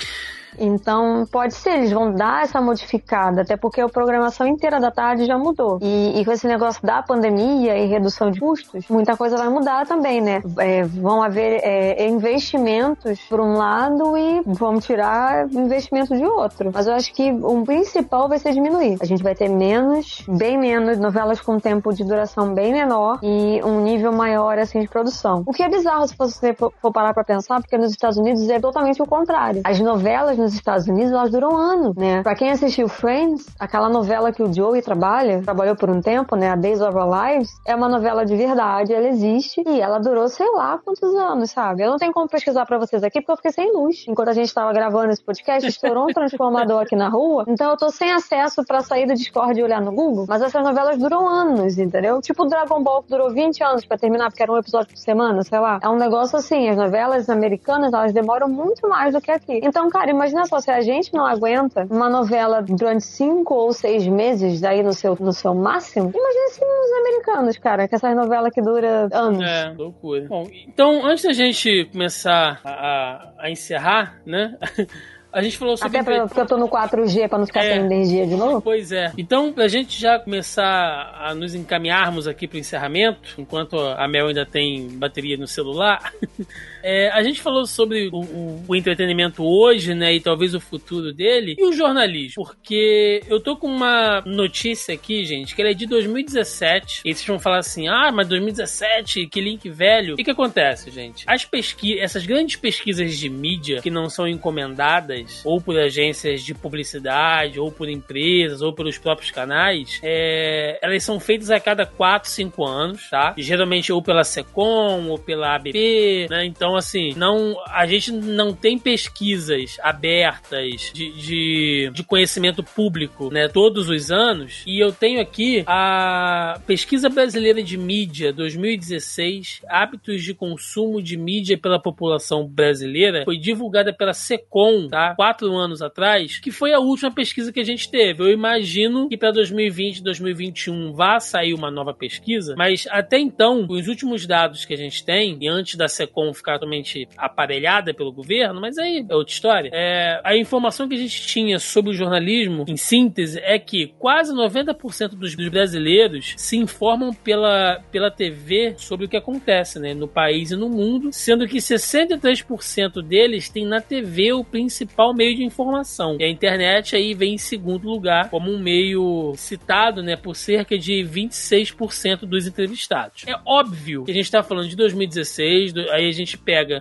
Então, pode ser, eles vão dar essa modificada, até porque a programação inteira da tarde já mudou. E, e com esse negócio da pandemia e redução de custos, muita coisa vai mudar também, né? É, vão haver é, investimentos por um lado e vão tirar investimento de outro. Mas eu acho que o principal vai ser diminuir. A gente vai ter menos, bem menos, novelas com tempo de duração bem menor e um nível maior, assim, de produção. O que é bizarro se você for parar pra pensar, porque nos Estados Unidos é totalmente o contrário. As novelas nos Estados Unidos, elas duram anos, né? Pra quem assistiu Friends, aquela novela que o Joey trabalha, trabalhou por um tempo, né? A Days of Our Lives, é uma novela de verdade, ela existe e ela durou sei lá quantos anos, sabe? Eu não tenho como pesquisar pra vocês aqui porque eu fiquei sem luz. Enquanto a gente tava gravando esse podcast, estourou um transformador aqui na rua, então eu tô sem acesso pra sair do Discord e olhar no Google, mas essas novelas duram anos, entendeu? Tipo Dragon Ball que durou 20 anos pra terminar, porque era um episódio por semana, sei lá. É um negócio assim, as novelas americanas, elas demoram muito mais do que aqui. Então, cara, imagina imagina só, se a gente não aguenta uma novela durante cinco ou seis meses aí no seu, no seu máximo, imagina se os americanos, cara, que essas novelas que dura anos. É, loucura. Bom, então, antes da gente começar a, a, a encerrar, né? A gente falou sobre. Até pra, porque eu tô no 4G pra não ficar é, sem energia de novo. Pois é. Então, pra gente já começar a nos encaminharmos aqui pro encerramento, enquanto a Mel ainda tem bateria no celular. É, a gente falou sobre o, o, o, entretenimento hoje, né? E talvez o futuro dele. E o jornalismo. Porque eu tô com uma notícia aqui, gente, que ela é de 2017. E vocês vão falar assim: ah, mas 2017, que link velho. O que, que acontece, gente? As pesquisas, essas grandes pesquisas de mídia que não são encomendadas ou por agências de publicidade, ou por empresas, ou pelos próprios canais, é, elas são feitas a cada 4, 5 anos, tá? Geralmente ou pela SECOM ou pela ABP, né? Então, assim, não, a gente não tem pesquisas abertas de, de, de conhecimento público, né, todos os anos. E eu tenho aqui a Pesquisa Brasileira de Mídia 2016, Hábitos de Consumo de Mídia pela População Brasileira, foi divulgada pela SECOM, tá? Quatro anos atrás, que foi a última pesquisa que a gente teve. Eu imagino que para 2020, 2021 vá sair uma nova pesquisa, mas até então, os últimos dados que a gente tem, e antes da SECOM ficar totalmente aparelhada pelo governo, mas aí é outra história. É, a informação que a gente tinha sobre o jornalismo, em síntese, é que quase 90% dos, dos brasileiros se informam pela, pela TV sobre o que acontece né, no país e no mundo, sendo que 63% deles têm na TV o principal meio de informação. E a internet aí vem em segundo lugar como um meio citado né, por cerca de 26% dos entrevistados. É óbvio que a gente está falando de 2016, aí a gente pega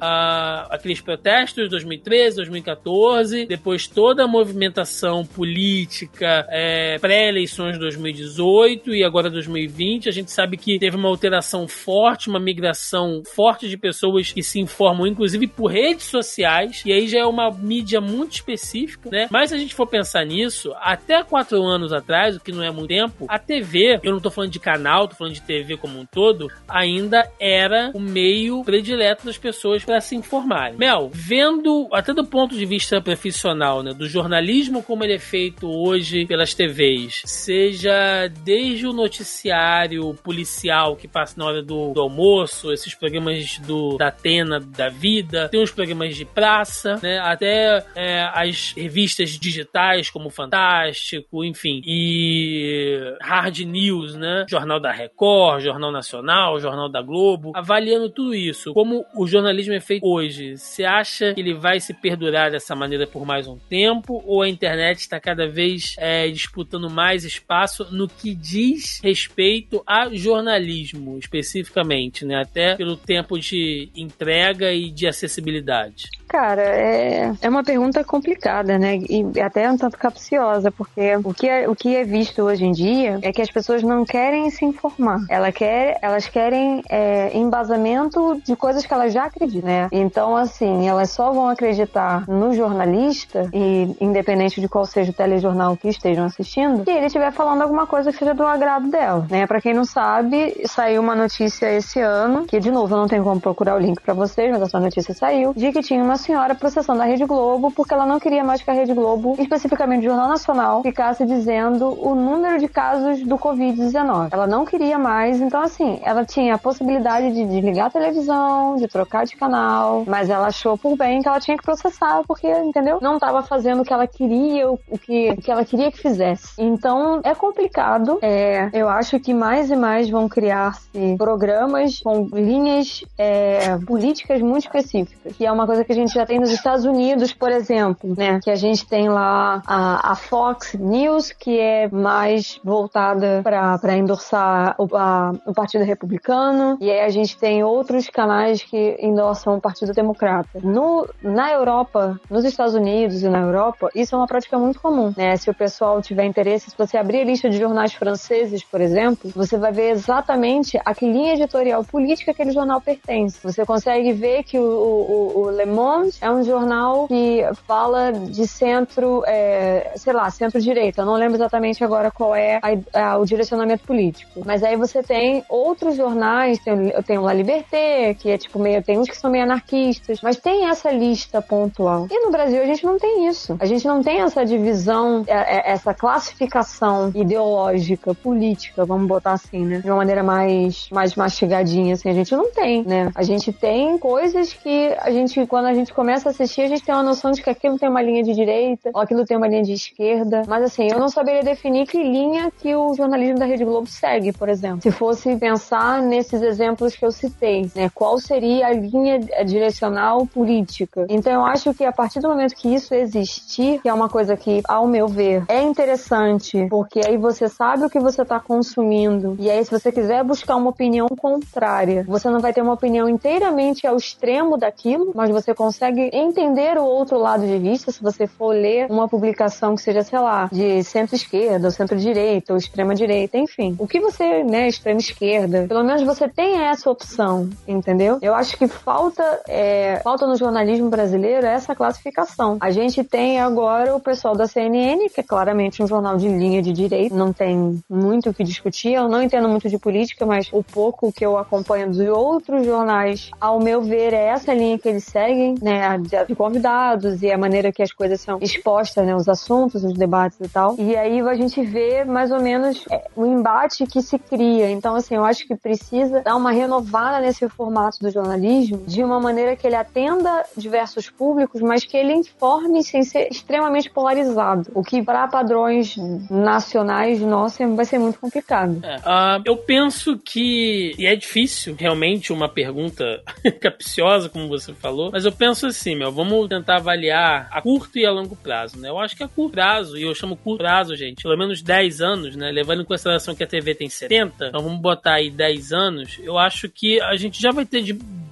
aqueles protestos de 2013, 2014, depois toda a movimentação política é, pré-eleições de 2018 e agora 2020, a gente sabe que teve uma alteração forte, uma migração forte de pessoas que se informam, inclusive por redes sociais, e aí já é uma mídia muito específica, né? Mas se a gente for pensar nisso, até quatro anos atrás, o que não é muito tempo, a TV, eu não tô falando de canal, tô falando de TV como um todo, ainda era o meio predileto das pessoas pessoas para se informarem. Mel, vendo até do ponto de vista profissional, né, do jornalismo como ele é feito hoje pelas TVs, seja desde o noticiário policial que passa na hora do, do almoço, esses programas do da Atena da vida, tem os programas de praça, né, até é, as revistas digitais como Fantástico, enfim, e Hard News, né, Jornal da Record, Jornal Nacional, Jornal da Globo, avaliando tudo isso, como o jornalismo jornalismo é feito hoje, você acha que ele vai se perdurar dessa maneira por mais um tempo? Ou a internet está cada vez é, disputando mais espaço no que diz respeito a jornalismo, especificamente, né? Até pelo tempo de entrega e de acessibilidade? Cara, é, é uma pergunta complicada, né? E até um tanto capciosa, porque o que, é, o que é visto hoje em dia é que as pessoas não querem se informar. Ela quer, elas querem é, embasamento de coisas que elas já acreditam, né? Então, assim, elas só vão acreditar no jornalista, e independente de qual seja o telejornal que estejam assistindo, se ele estiver falando alguma coisa que seja do agrado dela, né? Pra quem não sabe, saiu uma notícia esse ano, que de novo eu não tenho como procurar o link para vocês, mas essa notícia saiu, de que tinha uma senhora processando a Rede Globo porque ela não queria mais que a Rede Globo, especificamente o Jornal Nacional, ficasse dizendo o número de casos do Covid-19. Ela não queria mais, então assim, ela tinha a possibilidade de desligar a televisão, de trocar de canal, mas ela achou por bem que ela tinha que processar porque, entendeu? Não estava fazendo o que ela queria, o que, o que ela queria que fizesse. Então, é complicado. É, eu acho que mais e mais vão criar-se programas com linhas é, políticas muito específicas, que é uma coisa que a gente já tem nos Estados Unidos, por exemplo, né? Que a gente tem lá a, a Fox News, que é mais voltada para endossar o, a, o Partido Republicano, e aí a gente tem outros canais que endossam o Partido Democrata. No, na Europa, nos Estados Unidos e na Europa, isso é uma prática muito comum, né? Se o pessoal tiver interesse, se você abrir a lista de jornais franceses, por exemplo, você vai ver exatamente a que linha editorial política aquele jornal pertence. Você consegue ver que o, o, o Le Monde Times é um jornal que fala de centro, é, sei lá, centro-direita. Eu não lembro exatamente agora qual é a, a, o direcionamento político. Mas aí você tem outros jornais, tem, tem o La Liberté, que é tipo meio, tem uns que são meio anarquistas, mas tem essa lista pontual. E no Brasil a gente não tem isso. A gente não tem essa divisão, é, é, essa classificação ideológica, política, vamos botar assim, né? De uma maneira mais, mais mastigadinha, assim, a gente não tem, né? A gente tem coisas que a gente, quando a gente começa a assistir, a gente tem uma noção de que aquilo tem uma linha de direita, ou aquilo tem uma linha de esquerda. Mas assim, eu não saberia definir que linha que o jornalismo da Rede Globo segue, por exemplo. Se fosse pensar nesses exemplos que eu citei, né? Qual seria a linha direcional política? Então eu acho que a partir do momento que isso existir, que é uma coisa que, ao meu ver, é interessante, porque aí você sabe o que você está consumindo, e aí se você quiser buscar uma opinião contrária, você não vai ter uma opinião inteiramente ao extremo daquilo, mas você consegue entender o outro lado de vista se você for ler uma publicação que seja, sei lá, de centro-esquerda, ou centro-direita, ou extrema-direita, enfim. O que você, né, extrema-esquerda, pelo menos você tem essa opção, entendeu? Eu acho que falta, é, falta no jornalismo brasileiro essa classificação. A gente tem agora o pessoal da CNN, que é claramente um jornal de linha de direita, não tem muito o que discutir, eu não entendo muito de política, mas o pouco que eu acompanho de outros jornais, ao meu ver, é essa linha que eles seguem, né, de convidados e a maneira que as coisas são expostas, né, os assuntos, os debates e tal. E aí a gente vê mais ou menos é, o embate que se cria. Então, assim, eu acho que precisa dar uma renovada nesse formato do jornalismo de uma maneira que ele atenda diversos públicos, mas que ele informe sem ser extremamente polarizado. O que para padrões nacionais nossos vai ser muito complicado. É, uh, eu penso que, e é difícil realmente uma pergunta capciosa, como você falou, mas eu penso assim, meu, vamos tentar avaliar a curto e a longo prazo, né? Eu acho que a curto prazo, e eu chamo curto prazo, gente, pelo menos 10 anos, né? Levando em consideração que a TV tem 70, então vamos botar aí 10 anos, eu acho que a gente já vai ter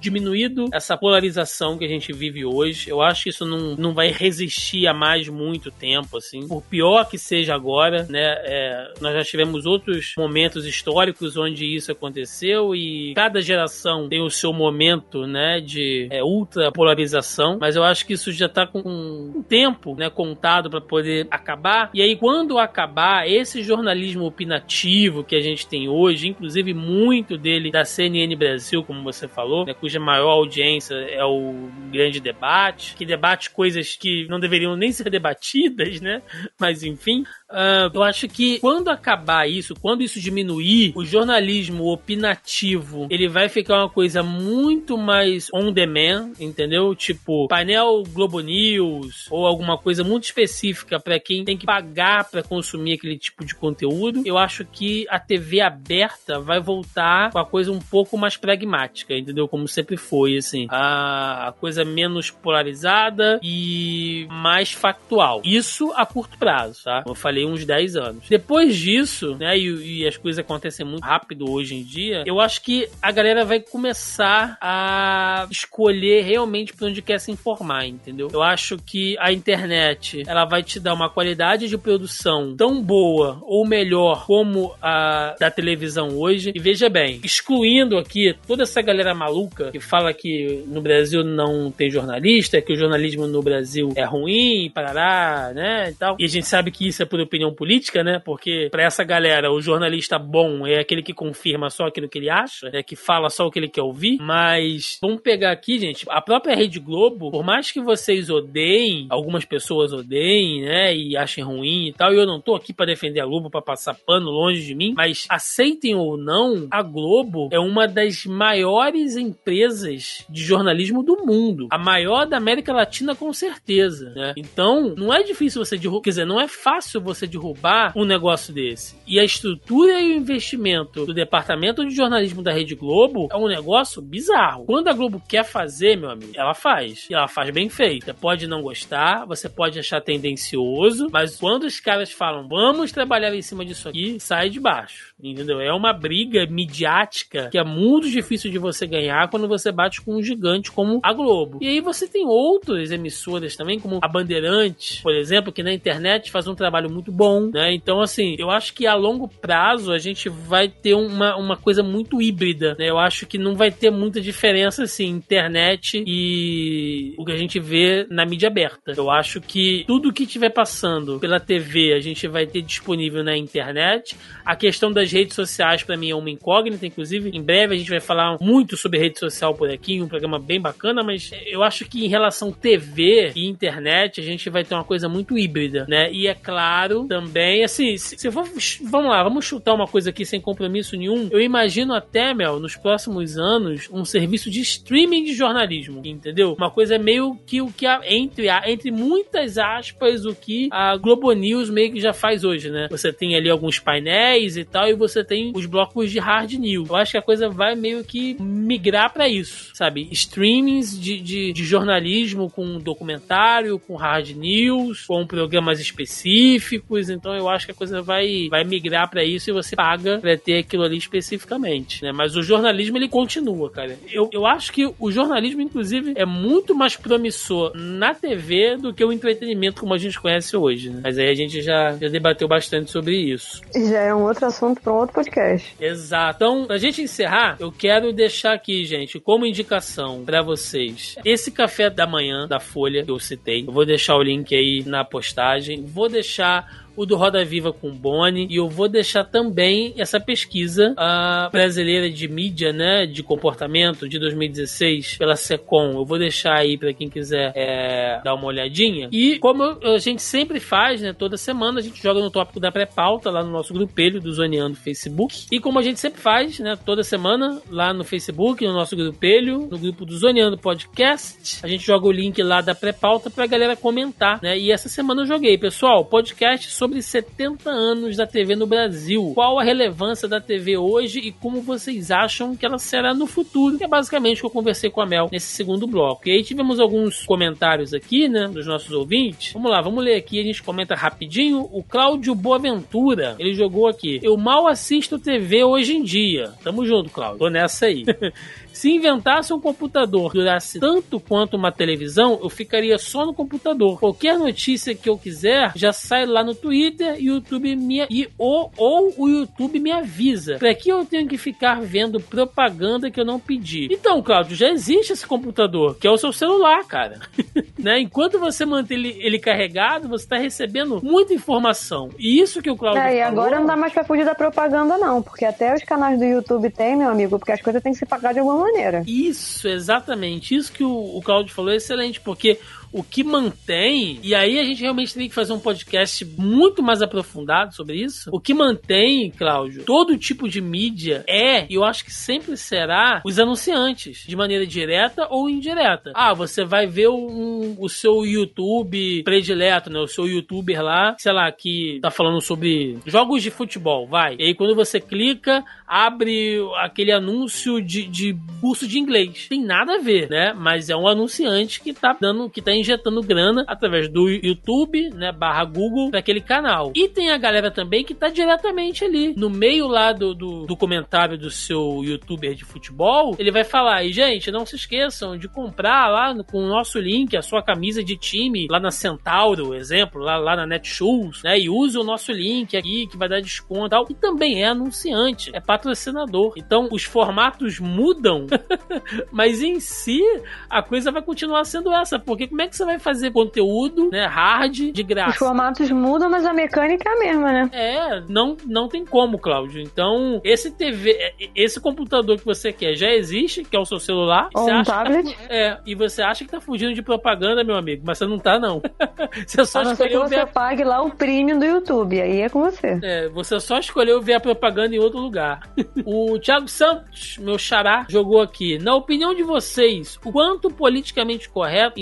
diminuído essa polarização que a gente vive hoje. Eu acho que isso não, não vai resistir a mais muito tempo, assim. Por pior que seja agora, né? É, nós já tivemos outros momentos históricos onde isso aconteceu e cada geração tem o seu momento, né? De é, ultra polarização, mas eu acho que isso já tá com um tempo, né? Contado para poder acabar. E aí, quando acabar, esse jornalismo opinativo que a gente tem hoje, inclusive muito dele da CNN Brasil, como você falou, né, cuja maior audiência é o grande debate, que debate coisas que não deveriam nem ser debatidas, né? Mas enfim, Uh, eu acho que quando acabar isso, quando isso diminuir, o jornalismo opinativo ele vai ficar uma coisa muito mais on demand, entendeu? Tipo, painel Globo News ou alguma coisa muito específica para quem tem que pagar para consumir aquele tipo de conteúdo. Eu acho que a TV aberta vai voltar com a coisa um pouco mais pragmática, entendeu? Como sempre foi, assim. A, a coisa menos polarizada e mais factual. Isso a curto prazo, tá? Eu falei uns 10 anos. Depois disso, né, e, e, as coisas acontecem muito rápido hoje em dia, eu acho que a galera vai começar a escolher realmente para onde quer se informar, entendeu? Eu acho que a internet, ela vai te dar uma qualidade de produção tão boa ou melhor como a da televisão hoje. E veja bem, excluindo aqui toda essa galera maluca que fala que no Brasil não tem jornalista, que o jornalismo no Brasil é ruim, parará, né, e tal. E a gente sabe que isso é por opinião política, né? Porque para essa galera, o jornalista bom é aquele que confirma só aquilo que ele acha, é que fala só o que ele quer ouvir. Mas vamos pegar aqui, gente, a própria Rede Globo, por mais que vocês odeiem, algumas pessoas odeiem, né? E achem ruim e tal, e eu não tô aqui para defender a Globo, para passar pano longe de mim, mas aceitem ou não, a Globo é uma das maiores empresas de jornalismo do mundo. A maior da América Latina, com certeza, né? Então, não é difícil você derrubar, quer dizer, não é fácil você você derrubar um negócio desse. E a estrutura e o investimento do departamento de jornalismo da Rede Globo é um negócio bizarro. Quando a Globo quer fazer, meu amigo, ela faz. E ela faz bem feita. Pode não gostar, você pode achar tendencioso, mas quando os caras falam, vamos trabalhar em cima disso aqui, sai de baixo. Entendeu? É uma briga midiática que é muito difícil de você ganhar quando você bate com um gigante como a Globo. E aí você tem outras emissoras também, como a Bandeirantes, por exemplo, que na internet faz um trabalho muito muito bom, né? Então, assim, eu acho que a longo prazo a gente vai ter uma, uma coisa muito híbrida, né? Eu acho que não vai ter muita diferença, assim, internet e o que a gente vê na mídia aberta. Eu acho que tudo que estiver passando pela TV a gente vai ter disponível na internet. A questão das redes sociais, para mim, é uma incógnita, inclusive. Em breve a gente vai falar muito sobre rede social por aqui, um programa bem bacana, mas eu acho que em relação TV e internet, a gente vai ter uma coisa muito híbrida, né? E é claro, também, assim, se, se for, vamos lá, vamos chutar uma coisa aqui sem compromisso nenhum. Eu imagino até, Mel, nos próximos anos, um serviço de streaming de jornalismo, entendeu? Uma coisa meio que o que entre, entre muitas aspas, o que a Globo News meio que já faz hoje, né? Você tem ali alguns painéis e tal, e você tem os blocos de hard news. Eu acho que a coisa vai meio que migrar para isso, sabe? Streamings de, de, de jornalismo com documentário, com hard news, com programas específicos. Então eu acho que a coisa vai, vai migrar para isso e você paga pra ter aquilo ali especificamente, né? Mas o jornalismo ele continua, cara. Eu, eu acho que o jornalismo, inclusive, é muito mais promissor na TV do que o entretenimento como a gente conhece hoje, né? Mas aí a gente já, já debateu bastante sobre isso. Já é um outro assunto para um outro podcast. Exato. Então, pra gente encerrar, eu quero deixar aqui, gente, como indicação para vocês, esse café da manhã da Folha que eu citei. Eu vou deixar o link aí na postagem. Vou deixar o do Roda Viva com Boni, e eu vou deixar também essa pesquisa uh, brasileira de mídia, né, de comportamento de 2016 pela Secom. Eu vou deixar aí para quem quiser é, dar uma olhadinha. E como a gente sempre faz, né, toda semana a gente joga no tópico da pré-pauta lá no nosso grupelho do Zoneando Facebook. E como a gente sempre faz, né, toda semana lá no Facebook, no nosso grupelho, no grupo do Zoneando Podcast, a gente joga o link lá da pré-pauta pra galera comentar, né? E essa semana eu joguei, pessoal, podcast sobre sobre 70 anos da TV no Brasil. Qual a relevância da TV hoje e como vocês acham que ela será no futuro? Que é basicamente o que eu conversei com a Mel nesse segundo bloco. E aí tivemos alguns comentários aqui, né, dos nossos ouvintes. Vamos lá, vamos ler aqui, a gente comenta rapidinho. O Cláudio Boaventura, ele jogou aqui. Eu mal assisto TV hoje em dia. Tamo junto, Cláudio. Tô nessa aí. Se inventasse um computador que durasse tanto quanto uma televisão, eu ficaria só no computador. Qualquer notícia que eu quiser já sai lá no Twitter, YouTube me e ou, ou o YouTube me avisa. Para que eu tenho que ficar vendo propaganda que eu não pedi? Então, Claudio, já existe esse computador, que é o seu celular, cara. né? Enquanto você mantém ele, ele carregado, você está recebendo muita informação. E isso que o Claudio é, e agora não dá mais para fugir da propaganda não, porque até os canais do YouTube tem, meu amigo, porque as coisas têm que se pagar de alguma maneira. Isso, exatamente. Isso que o, o Claudio falou é excelente, porque o que mantém, e aí a gente realmente tem que fazer um podcast muito mais aprofundado sobre isso. O que mantém, Cláudio, todo tipo de mídia é, e eu acho que sempre será, os anunciantes, de maneira direta ou indireta. Ah, você vai ver um, o seu YouTube predileto, né? O seu youtuber lá, sei lá, que tá falando sobre jogos de futebol, vai. E aí quando você clica, abre aquele anúncio de, de curso de inglês. Tem nada a ver, né? Mas é um anunciante que tá dando, que tá injetando grana através do YouTube, né, barra Google, naquele canal. E tem a galera também que tá diretamente ali, no meio lá do, do, do comentário do seu youtuber de futebol, ele vai falar, e gente, não se esqueçam de comprar lá com o nosso link a sua camisa de time, lá na Centauro, exemplo, lá, lá na Netshoes, né, e use o nosso link aqui, que vai dar desconto e tal. E também é anunciante, é patrocinador. Então, os formatos mudam, mas em si, a coisa vai continuar sendo essa, porque como é que que você vai fazer conteúdo, né, hard, de graça? Os formatos mudam, mas a mecânica é a mesma, né? É, não, não tem como, Cláudio. Então, esse TV, esse computador que você quer já existe, que é o seu celular. Ou um tablet. Tá, é, e você acha que tá fugindo de propaganda, meu amigo, mas você não tá, não. você só a não escolheu que você ver... pague lá o premium do YouTube, aí é com você. É, você só escolheu ver a propaganda em outro lugar. o Thiago Santos, meu xará, jogou aqui. Na opinião de vocês, o quanto politicamente correto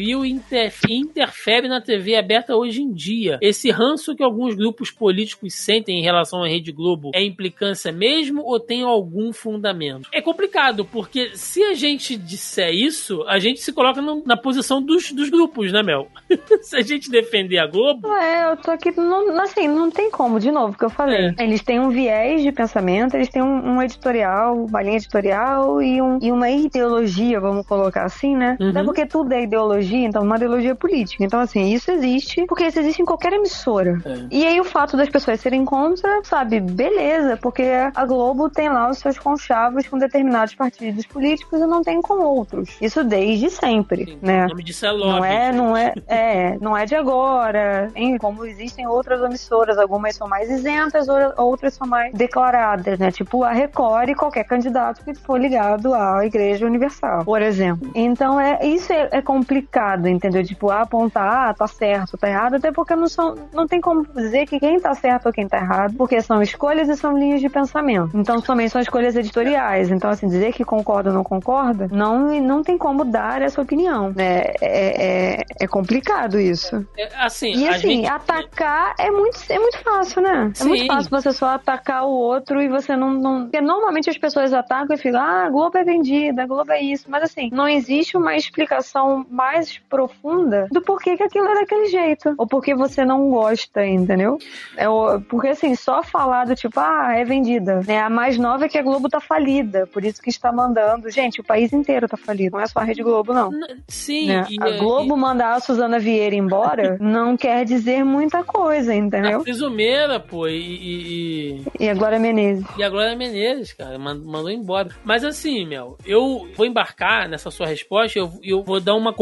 interferir interfere, interfere na TV aberta hoje em dia. Esse ranço que alguns grupos políticos sentem em relação à Rede Globo é implicância mesmo ou tem algum fundamento? É complicado, porque se a gente disser isso, a gente se coloca no, na posição dos, dos grupos, né, Mel? se a gente defender a Globo. É, eu tô aqui. Não, assim, não tem como, de novo, que eu falei. É. Eles têm um viés de pensamento, eles têm um, um editorial, uma linha editorial e, um, e uma ideologia, vamos colocar assim, né? Uhum. Não é porque tudo é ideologia então uma ideologia política. Então, assim, isso existe, porque isso existe em qualquer emissora emissora. É. E aí o fato das pessoas serem contra, sabe, beleza, porque a Globo tem lá os seus conchavos com determinados partidos políticos e não tem com outros. Isso desde sempre, Sim, né? O nome disso é lobby. Não é, não é, é, não é de agora. Hein? Como existem outras emissoras, algumas são mais isentas, outras são mais declaradas, né? Tipo a Record e qualquer candidato que for ligado à Igreja Universal, por exemplo. Então é isso é, é complicado, entendeu? Tipo apontar, ah, tá certo, tá errado, até porque não são, não tem como dizer que quem tá certo ou quem tá errado, porque são escolhas e são linhas de pensamento. Então também são escolhas editoriais. Então assim dizer que concorda ou não concorda, não não tem como dar essa opinião. Né? É, é, é complicado isso. É, assim, e assim, gente... atacar é muito, é muito fácil, né? Sim. É muito fácil você só atacar o outro e você não, não. Porque normalmente as pessoas atacam e ficam, ah, a Globo é vendida, a Globo é isso. Mas assim, não existe uma explicação mais profunda do porquê que aquilo é daquele jeito. Ou porque você não gosta, entendeu? É, porque assim, só falar do tipo, ah, é vendida. Né? A mais nova é que a Globo tá falida. Por isso que está mandando. Gente, o país inteiro tá falido. Não é só a Rede Globo, não. Sim. Né? a é, Globo mandar a Suzana Vieira embora não quer dizer muita coisa, entendeu? A pô, e, e, e... a Glória Menezes. E a Glória Menezes, cara, mandou embora. Mas assim, Mel, eu vou embarcar nessa sua resposta eu, eu vou dar uma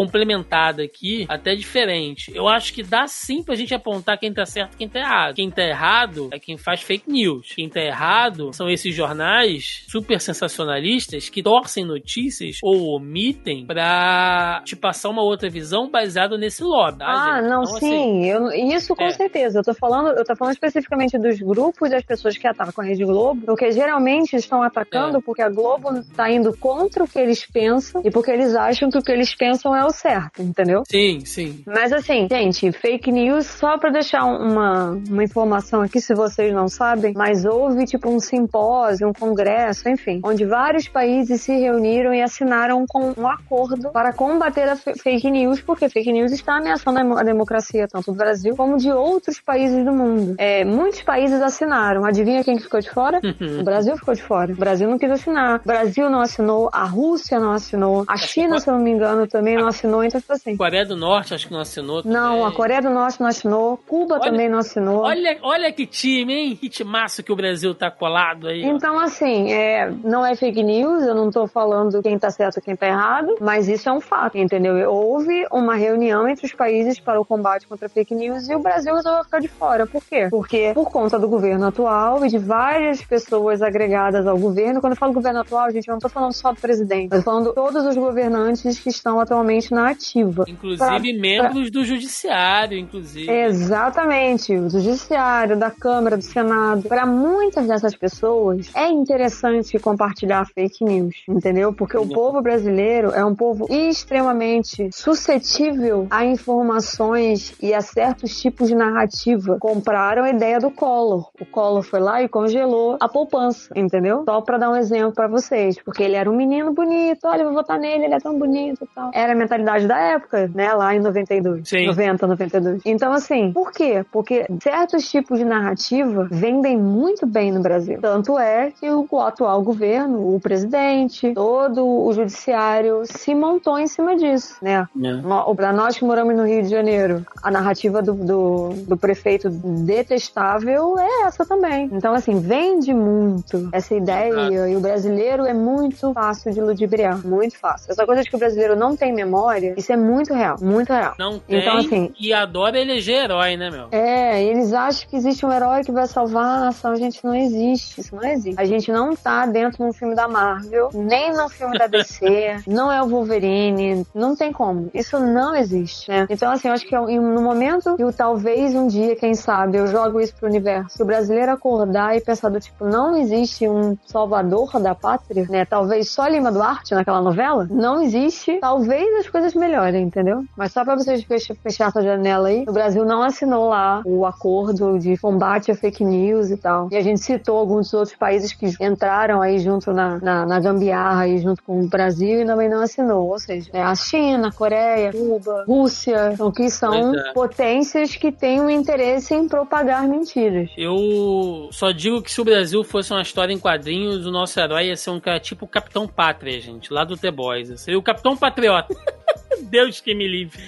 aqui, até diferente. Eu acho que dá sim pra gente apontar quem tá certo e quem tá errado. Quem tá errado é quem faz fake news. Quem tá errado são esses jornais super sensacionalistas que torcem notícias ou omitem pra te passar uma outra visão baseada nesse lobby. Tá, ah, gente? não, então, assim, sim. Assim, eu, isso com é. certeza. Eu tô falando, eu tô falando especificamente dos grupos das pessoas que atacam a Rede Globo, porque geralmente estão atacando é. porque a Globo tá indo contra o que eles pensam e porque eles acham que o que eles pensam é o certo, entendeu? Sim, sim. Mas assim, gente, fake news, só pra deixar uma, uma informação aqui, se vocês não sabem, mas houve tipo um simpósio, um congresso, enfim, onde vários países se reuniram e assinaram com um acordo para combater a fake news, porque fake news está ameaçando a democracia tanto do Brasil como de outros países do mundo. É, muitos países assinaram. Adivinha quem ficou de fora? o Brasil ficou de fora. O Brasil não quis assinar. O Brasil não assinou, a Rússia não assinou, a China, se eu não me engano, também não assinou, então tipo assim. Coreia do Norte acho que não assinou. Também. Não, a Coreia do Norte não assinou, Cuba olha, também não assinou. Olha, olha que time, hein? Que timaço que o Brasil tá colado aí. Então, ó. assim, é, não é fake news, eu não tô falando quem tá certo e quem tá errado, mas isso é um fato, entendeu? Houve uma reunião entre os países para o combate contra fake news e o Brasil resolveu ficar de fora. Por quê? Porque por conta do governo atual e de várias pessoas agregadas ao governo, quando eu falo governo atual, gente, eu não tô falando só do presidente, eu tô falando todos os governantes que estão atualmente na ativa. Inclusive pra, membros pra... do judiciário, inclusive. Exatamente, do judiciário, da Câmara, do Senado. Para muitas dessas pessoas é interessante compartilhar fake news, entendeu? Porque o povo brasileiro é um povo extremamente suscetível a informações e a certos tipos de narrativa. Compraram a ideia do Collor. O Collor foi lá e congelou a poupança, entendeu? Só para dar um exemplo para vocês, porque ele era um menino bonito, olha, eu vou votar nele, ele é tão bonito e tal. Era a mentalidade da época, né, lá em 92. Sim. 90, 92. Então, assim, por quê? Porque certos tipos de narrativa vendem muito bem no Brasil. Tanto é que o atual governo, o presidente, todo o judiciário se montou em cima disso, né? Yeah. Pra nós que moramos no Rio de Janeiro, a narrativa do, do, do prefeito detestável é essa também. Então, assim, vende muito essa ideia e o brasileiro é muito fácil de ludibriar. Muito fácil. Essa coisa de que o brasileiro não tem memória, isso é muito real. Muito real. Não tem então, assim, e adora eleger herói, né, meu? É, eles acham que existe um herói que vai salvar a nação. Gente, não existe. Isso não existe. A gente não tá dentro de um filme da Marvel, nem no filme da DC, não é o Wolverine, não tem como. Isso não existe, né? Então, assim, eu acho que no momento que talvez um dia, quem sabe, eu jogo isso pro universo, se o brasileiro acordar e pensar do tipo, não existe um salvador da pátria, né? Talvez só Lima Duarte naquela novela, não existe. Talvez as coisas melhorem, entendeu? Mas só pra vocês fechar essa janela aí, o Brasil não assinou lá o acordo de combate a fake news e tal. E a gente citou alguns outros países que entraram aí junto na, na, na gambiarra aí junto com o Brasil e também não assinou. Ou seja, é a China, a Coreia, Cuba, Rússia, então, que são é. potências que têm um interesse em propagar mentiras. Eu só digo que se o Brasil fosse uma história em quadrinhos, o nosso herói ia ser um cara tipo o Capitão Pátria, gente, lá do The Boys. Seria o Capitão Patriota. Deus que me livre.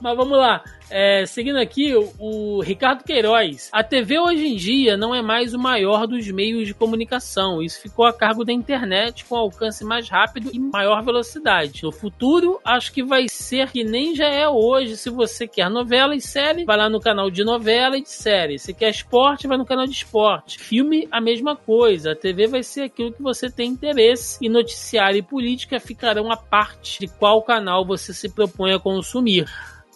Mas vamos lá. É, seguindo aqui, o, o Ricardo Queiroz. A TV hoje em dia não é mais o maior dos meios de comunicação. Isso ficou a cargo da internet com alcance mais rápido e maior velocidade. No futuro, acho que vai ser que nem já é hoje. Se você quer novela e série, vai lá no canal de novela e de série. Se quer esporte, vai no canal de esporte. Filme, a mesma coisa. A TV vai ser aquilo que você tem interesse e noticiário e política ficarão a parte de qual canal você se propõe a consumir.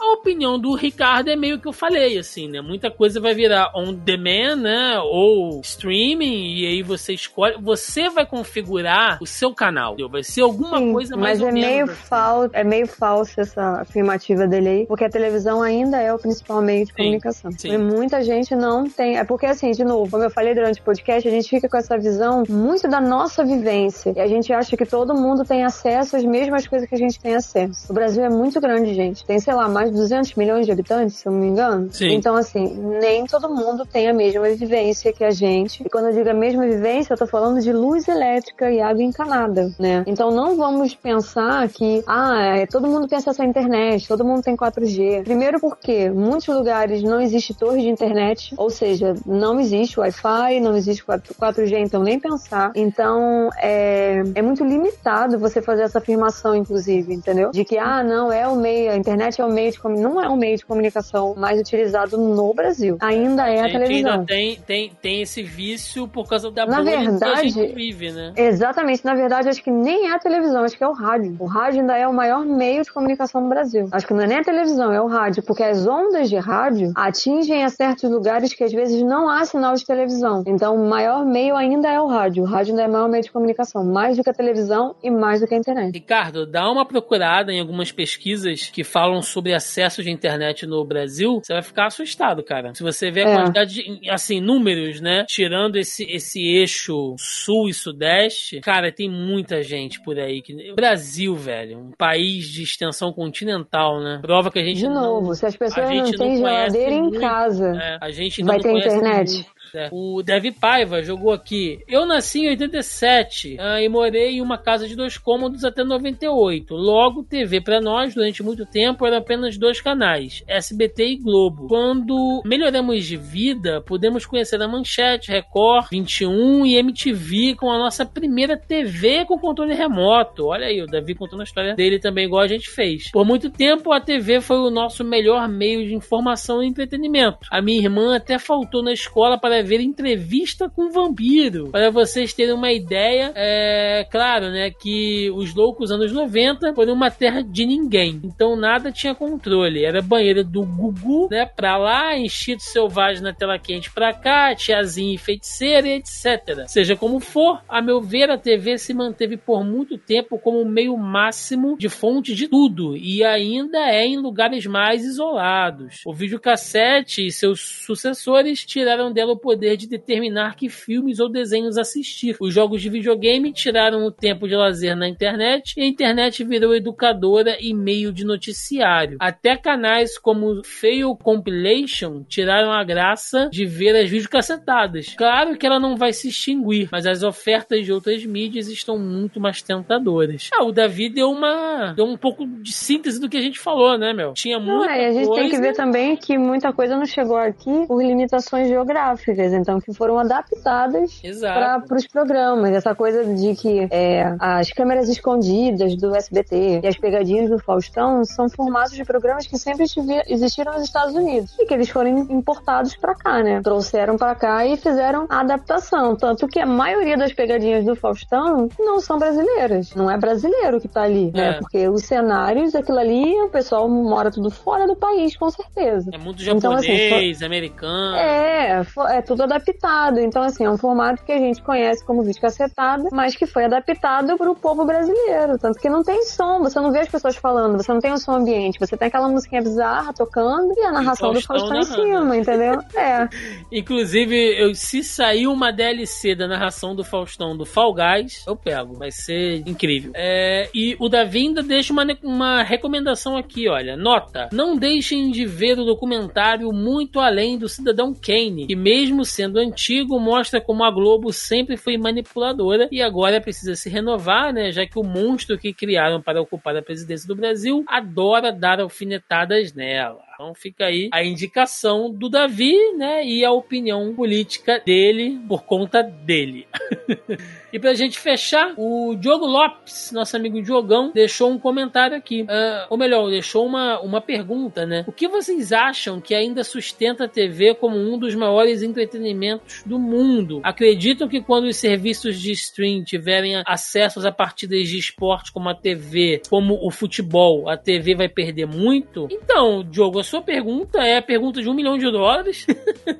A opinião do Ricardo é meio que eu falei, assim, né? Muita coisa vai virar on demand, né? Ou streaming, e aí você escolhe. Você vai configurar o seu canal. Vai ser alguma Sim, coisa mais. Mas é meio, assim. fal é meio falso essa afirmativa dele aí, porque a televisão ainda é o principal meio de comunicação. Sim. E muita gente não tem. É porque, assim, de novo, como eu falei durante o podcast, a gente fica com essa visão muito da nossa vivência. E a gente acha que todo mundo tem acesso às mesmas coisas que a gente tem acesso. O Brasil é muito grande, gente. Tem, sei lá, mais 200 milhões de habitantes, se eu não me engano. Sim. Então, assim, nem todo mundo tem a mesma vivência que a gente. E quando eu digo a mesma vivência, eu tô falando de luz elétrica e água encanada, né? Então, não vamos pensar que, ah, é, todo mundo tem acesso à internet, todo mundo tem 4G. Primeiro porque muitos lugares não existe torre de internet, ou seja, não existe Wi-Fi, não existe 4G, então nem pensar. Então, é, é muito limitado você fazer essa afirmação, inclusive, entendeu? De que, ah, não, é o meio, a internet é o meio de não é um meio de comunicação mais utilizado no Brasil. Ainda é a, a televisão. Ainda tem, tem, tem esse vício por causa da na verdade, que a gente vive, né? Exatamente. Na verdade, acho que nem é a televisão, acho que é o rádio. O rádio ainda é o maior meio de comunicação no Brasil. Acho que não é nem a televisão, é o rádio, porque as ondas de rádio atingem a certos lugares que às vezes não há sinal de televisão. Então, o maior meio ainda é o rádio. O rádio ainda é o maior meio de comunicação, mais do que a televisão e mais do que a internet. Ricardo, dá uma procurada em algumas pesquisas que falam sobre a acesso de internet no Brasil, você vai ficar assustado, cara. Se você vê a é. quantidade de, assim, números, né? Tirando esse, esse eixo sul e sudeste, cara, tem muita gente por aí. Que... Brasil, velho, um país de extensão continental, né? Prova que a gente De novo, não, se as pessoas não têm geladeira em casa, é, a gente vai ter internet. Muito. É. O Dev Paiva jogou aqui. Eu nasci em 87 ah, e morei em uma casa de dois cômodos até 98. Logo, TV para nós, durante muito tempo, eram apenas dois canais, SBT e Globo. Quando melhoramos de vida, pudemos conhecer a Manchete, Record, 21 e MTV com a nossa primeira TV com controle remoto. Olha aí, o Davi contando a história dele também, igual a gente fez. Por muito tempo, a TV foi o nosso melhor meio de informação e entretenimento. A minha irmã até faltou na escola para ver entrevista com vampiro. Para vocês terem uma ideia, é claro, né, que os loucos anos 90 foram uma terra de ninguém. Então nada tinha controle. Era banheira do Gugu, né, pra lá, enchido selvagem na tela quente pra cá, tiazinha e feiticeira, etc. Seja como for, a meu ver, a TV se manteve por muito tempo como o meio máximo de fonte de tudo e ainda é em lugares mais isolados. O videocassete e seus sucessores tiraram dela o poder poder de determinar que filmes ou desenhos assistir. Os jogos de videogame tiraram o tempo de lazer na internet e a internet virou educadora e meio de noticiário. Até canais como Fail Compilation tiraram a graça de ver as videocassetadas. Claro que ela não vai se extinguir, mas as ofertas de outras mídias estão muito mais tentadoras. Ah, o Davi deu uma deu um pouco de síntese do que a gente falou, né, meu? Tinha muita não, é, a gente coisa... tem que ver também que muita coisa não chegou aqui por limitações geográficas então, que foram adaptadas para os programas. Essa coisa de que é, as câmeras escondidas do SBT e as pegadinhas do Faustão são formatos de programas que sempre existiram nos Estados Unidos e que eles foram importados para cá, né? Trouxeram para cá e fizeram a adaptação. Tanto que a maioria das pegadinhas do Faustão não são brasileiras. Não é brasileiro que tá ali, né? é. Porque os cenários, aquilo ali, o pessoal mora tudo fora do país, com certeza. É muito japonês, então, assim, americano. É, é tudo adaptado. Então, assim, é um formato que a gente conhece como vídeo cacetada, mas que foi adaptado para o povo brasileiro. Tanto que não tem som, você não vê as pessoas falando, você não tem o som ambiente, você tem aquela musiquinha bizarra tocando e a narração e do Faustão em cima, entendeu? É. Inclusive, eu, se sair uma DLC da narração do Faustão do Fall Guys, eu pego. Vai ser incrível. É, e o Davi ainda deixa uma, uma recomendação aqui, olha. Nota: não deixem de ver o documentário Muito Além do Cidadão Kane, que mesmo sendo antigo, mostra como a Globo sempre foi manipuladora e agora precisa se renovar, né? Já que o monstro que criaram para ocupar a presidência do Brasil adora dar alfinetadas nela. Então fica aí a indicação do Davi, né? E a opinião política dele por conta dele. E pra gente fechar, o Diogo Lopes, nosso amigo Diogão, deixou um comentário aqui. Uh, ou melhor, deixou uma, uma pergunta, né? O que vocês acham que ainda sustenta a TV como um dos maiores entretenimentos do mundo? Acreditam que quando os serviços de stream tiverem acesso a partidas de esporte como a TV, como o futebol, a TV vai perder muito? Então, Diogo, a sua pergunta é a pergunta de um milhão de dólares.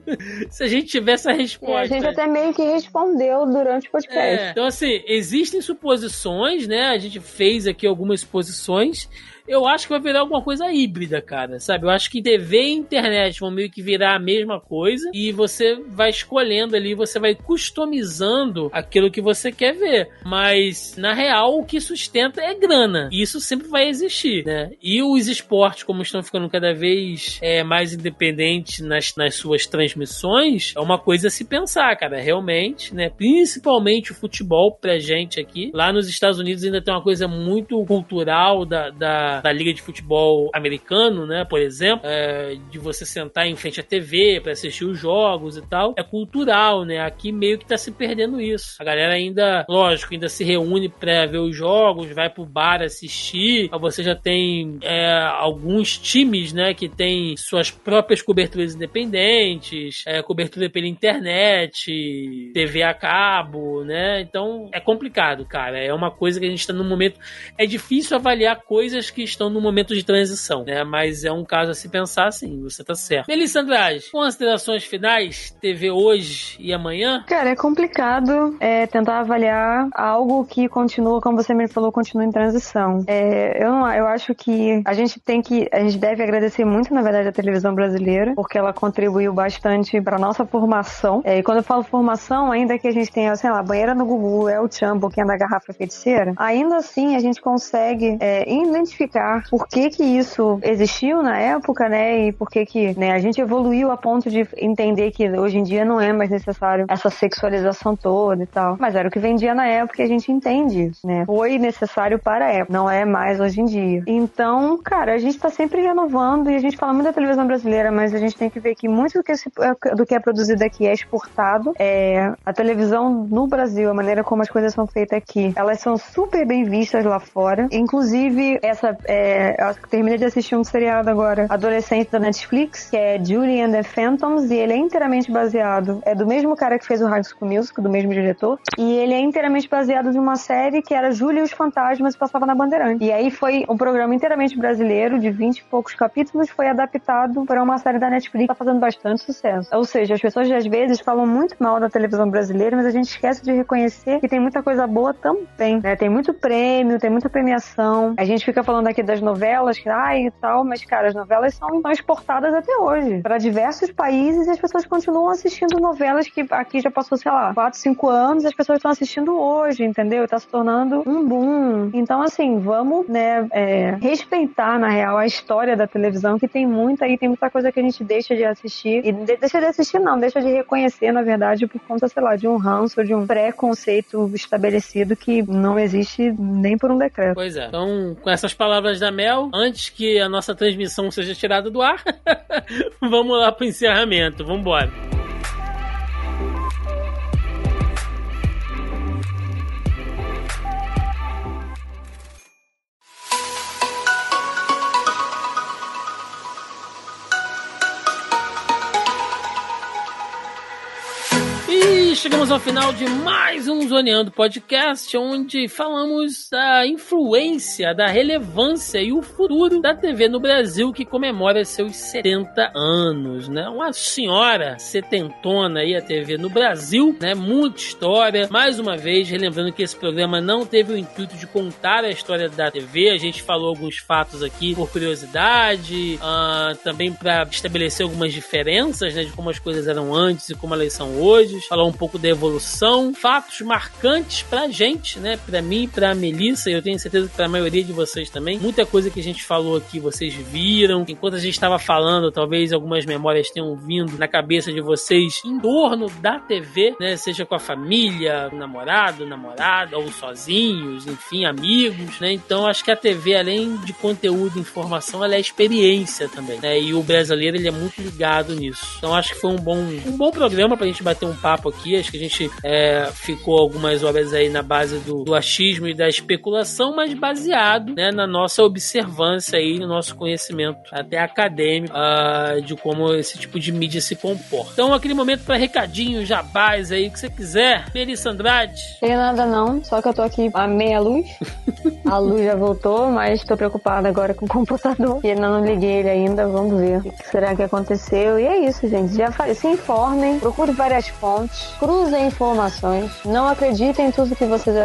Se a gente tivesse a resposta. É, a gente até meio que respondeu durante o podcast. É, então, assim, existem suposições, né? A gente fez aqui algumas suposições eu acho que vai virar alguma coisa híbrida, cara, sabe? Eu acho que TV e internet vão meio que virar a mesma coisa e você vai escolhendo ali, você vai customizando aquilo que você quer ver. Mas, na real, o que sustenta é grana. E isso sempre vai existir, né? E os esportes, como estão ficando cada vez é, mais independentes nas, nas suas transmissões, é uma coisa a se pensar, cara, realmente, né? Principalmente o futebol pra gente aqui. Lá nos Estados Unidos ainda tem uma coisa muito cultural da, da da, Liga de Futebol americano, né, por exemplo, é, de você sentar em frente à TV para assistir os jogos e tal, é cultural, né? Aqui meio que tá se perdendo isso. A galera ainda, lógico, ainda se reúne para ver os jogos, vai pro bar assistir. Você já tem é, alguns times, né, que tem suas próprias coberturas independentes, é, cobertura pela internet, TV a cabo, né? Então é complicado, cara. É uma coisa que a gente tá num momento. É difícil avaliar coisas que estão no momento de transição, né? Mas é um caso a se pensar assim, você tá certo. Melissa Andrade, considerações finais, TV hoje e amanhã? Cara, é complicado é, tentar avaliar algo que continua, como você me falou, continua em transição. É, eu, não, eu acho que a gente tem que, a gente deve agradecer muito, na verdade, a televisão brasileira, porque ela contribuiu bastante para nossa formação. É, e quando eu falo formação, ainda que a gente tenha, sei lá, banheira no Gugu, é o Chan, pouquinho da garrafa feiticeira, ainda assim a gente consegue é, identificar identificar por que que isso existiu na época, né? E por que que né, a gente evoluiu a ponto de entender que hoje em dia não é mais necessário essa sexualização toda e tal. Mas era o que vendia na época e a gente entende isso, né? Foi necessário para a época, não é mais hoje em dia. Então, cara, a gente tá sempre renovando e a gente fala muito da televisão brasileira, mas a gente tem que ver que muito do que, se, do que é produzido aqui é exportado. É, a televisão no Brasil, a maneira como as coisas são feitas aqui, elas são super bem vistas lá fora. Inclusive, essa é, eu terminei de assistir um seriado agora, adolescente da Netflix, que é Julie and the Phantoms, e ele é inteiramente baseado, é do mesmo cara que fez o High School Music, do mesmo diretor, e ele é inteiramente baseado em uma série que era Julie e os Fantasmas, e passava na Bandeirante. E aí foi um programa inteiramente brasileiro, de 20 e poucos capítulos, foi adaptado para uma série da Netflix, tá fazendo bastante sucesso. Ou seja, as pessoas às vezes falam muito mal da televisão brasileira, mas a gente esquece de reconhecer que tem muita coisa boa também, né? Tem muito prêmio, tem muita premiação. A gente fica falando aqui das novelas, que ai e tal, mas cara, as novelas são exportadas até hoje para diversos países e as pessoas continuam assistindo novelas que aqui já passou, sei lá, 4, 5 anos, as pessoas estão assistindo hoje, entendeu? Tá se tornando um boom. Então, assim, vamos, né, é, respeitar, na real, a história da televisão, que tem muita aí, tem muita coisa que a gente deixa de assistir. E de, deixa de assistir, não, deixa de reconhecer, na verdade, por conta, sei lá, de um ranço, de um preconceito estabelecido que não existe nem por um decreto. Pois é. Então, com essas palavras palavras da Mel, antes que a nossa transmissão seja tirada do ar, vamos lá pro encerramento. Vamos embora. Chegamos ao final de mais um Zoneando Podcast, onde falamos da influência, da relevância e o futuro da TV no Brasil, que comemora seus 70 anos, né? Uma senhora setentona aí a TV no Brasil, né? Muita história. Mais uma vez, relembrando que esse programa não teve o intuito de contar a história da TV, a gente falou alguns fatos aqui por curiosidade, uh, também para estabelecer algumas diferenças, né? De como as coisas eram antes e como elas são hoje. Falar um pouco da evolução, fatos marcantes pra gente, né? Pra mim, pra Melissa, e eu tenho certeza que pra maioria de vocês também. Muita coisa que a gente falou aqui vocês viram. Enquanto a gente estava falando, talvez algumas memórias tenham vindo na cabeça de vocês em torno da TV, né? Seja com a família, namorado, namorada, ou sozinhos, enfim, amigos, né? Então acho que a TV, além de conteúdo informação, ela é experiência também, né? E o brasileiro, ele é muito ligado nisso. Então acho que foi um bom, um bom programa pra gente bater um papo aqui. Que a gente é, ficou algumas horas aí na base do, do achismo e da especulação, mas baseado né, na nossa observância aí, no nosso conhecimento até acadêmico uh, de como esse tipo de mídia se comporta. Então, aquele momento para recadinho, jabás aí, que você quiser. Melissa Andrade. Tem nada não, só que eu tô aqui a meia luz. a luz já voltou, mas tô preocupada agora com o computador. E ainda não liguei ele ainda, vamos ver o que será que aconteceu. E é isso, gente. Já se informem, procure várias fontes, cruzem informações, não acreditem em tudo que vocês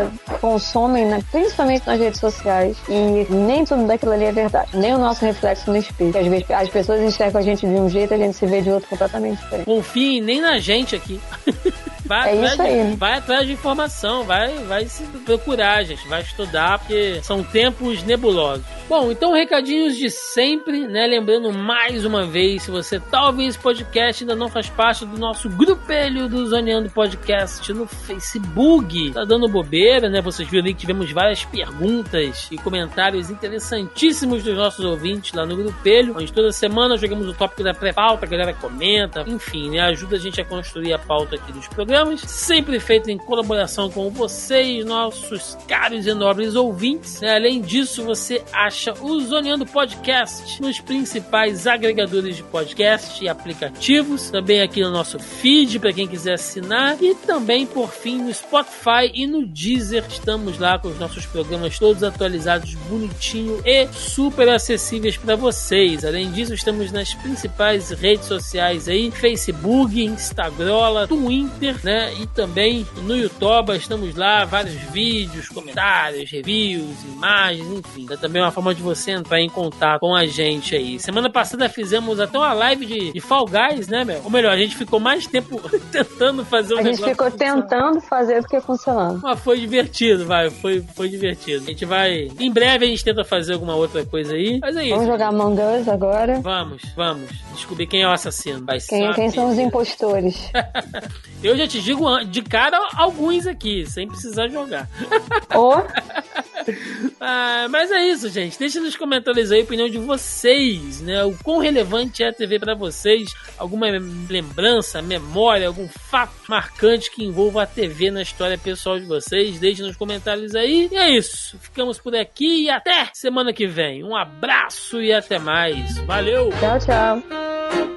consomem, né? principalmente nas redes sociais. E nem tudo daquilo ali é verdade. Nem o nosso reflexo no espelho. Às vezes as pessoas enxergam a gente de um jeito, a gente se vê de outro completamente diferente. Confiem nem na gente aqui. Vai, é vai, aí. vai atrás de informação, vai, vai se procurar, gente, vai estudar, porque são tempos nebulosos. Bom, então recadinhos de sempre, né? Lembrando mais uma vez, se você tá ouvindo esse podcast ainda não faz parte do nosso grupelho do Zoneando Podcast no Facebook, tá dando bobeira, né? Vocês viram ali que tivemos várias perguntas e comentários interessantíssimos dos nossos ouvintes lá no grupelho, onde toda semana jogamos o tópico da pré-pauta, a galera comenta, enfim, né? Ajuda a gente a construir a pauta aqui dos programas, sempre feito em colaboração com vocês, nossos caros e nobres ouvintes. Né? Além disso, você acha o Zoneando Podcast nos principais agregadores de podcast e aplicativos, também aqui no nosso feed para quem quiser assinar e também por fim no Spotify e no Deezer. Estamos lá com os nossos programas todos atualizados, bonitinho e super acessíveis para vocês. Além disso, estamos nas principais redes sociais aí, Facebook, Instagram, Twitter, né? E também no YouTube, estamos lá, vários vídeos, comentários, reviews, imagens, enfim. É também uma forma de você entrar em contato com a gente aí. Semana passada fizemos até uma live de, de Fall Guys, né, meu? Ou melhor, a gente ficou mais tempo tentando fazer o A gente ficou tentando fazer do que funcionando. Mas foi divertido, vai. Foi, foi divertido. A gente vai. Em breve a gente tenta fazer alguma outra coisa aí. Mas é isso. Vamos jogar Among Us agora. Vamos, vamos. Descobrir quem é o assassino. Vai quem, quem são os impostores? Eu já te digo de cara alguns aqui, sem precisar jogar. Ou. ah, mas é isso, gente. Deixa nos comentários aí a opinião de vocês, né? O quão relevante é a TV para vocês? Alguma lembrança, memória, algum fato marcante que envolva a TV na história pessoal de vocês? Deixe nos comentários aí. E é isso. Ficamos por aqui e até semana que vem. Um abraço e até mais. Valeu! Tchau, tchau.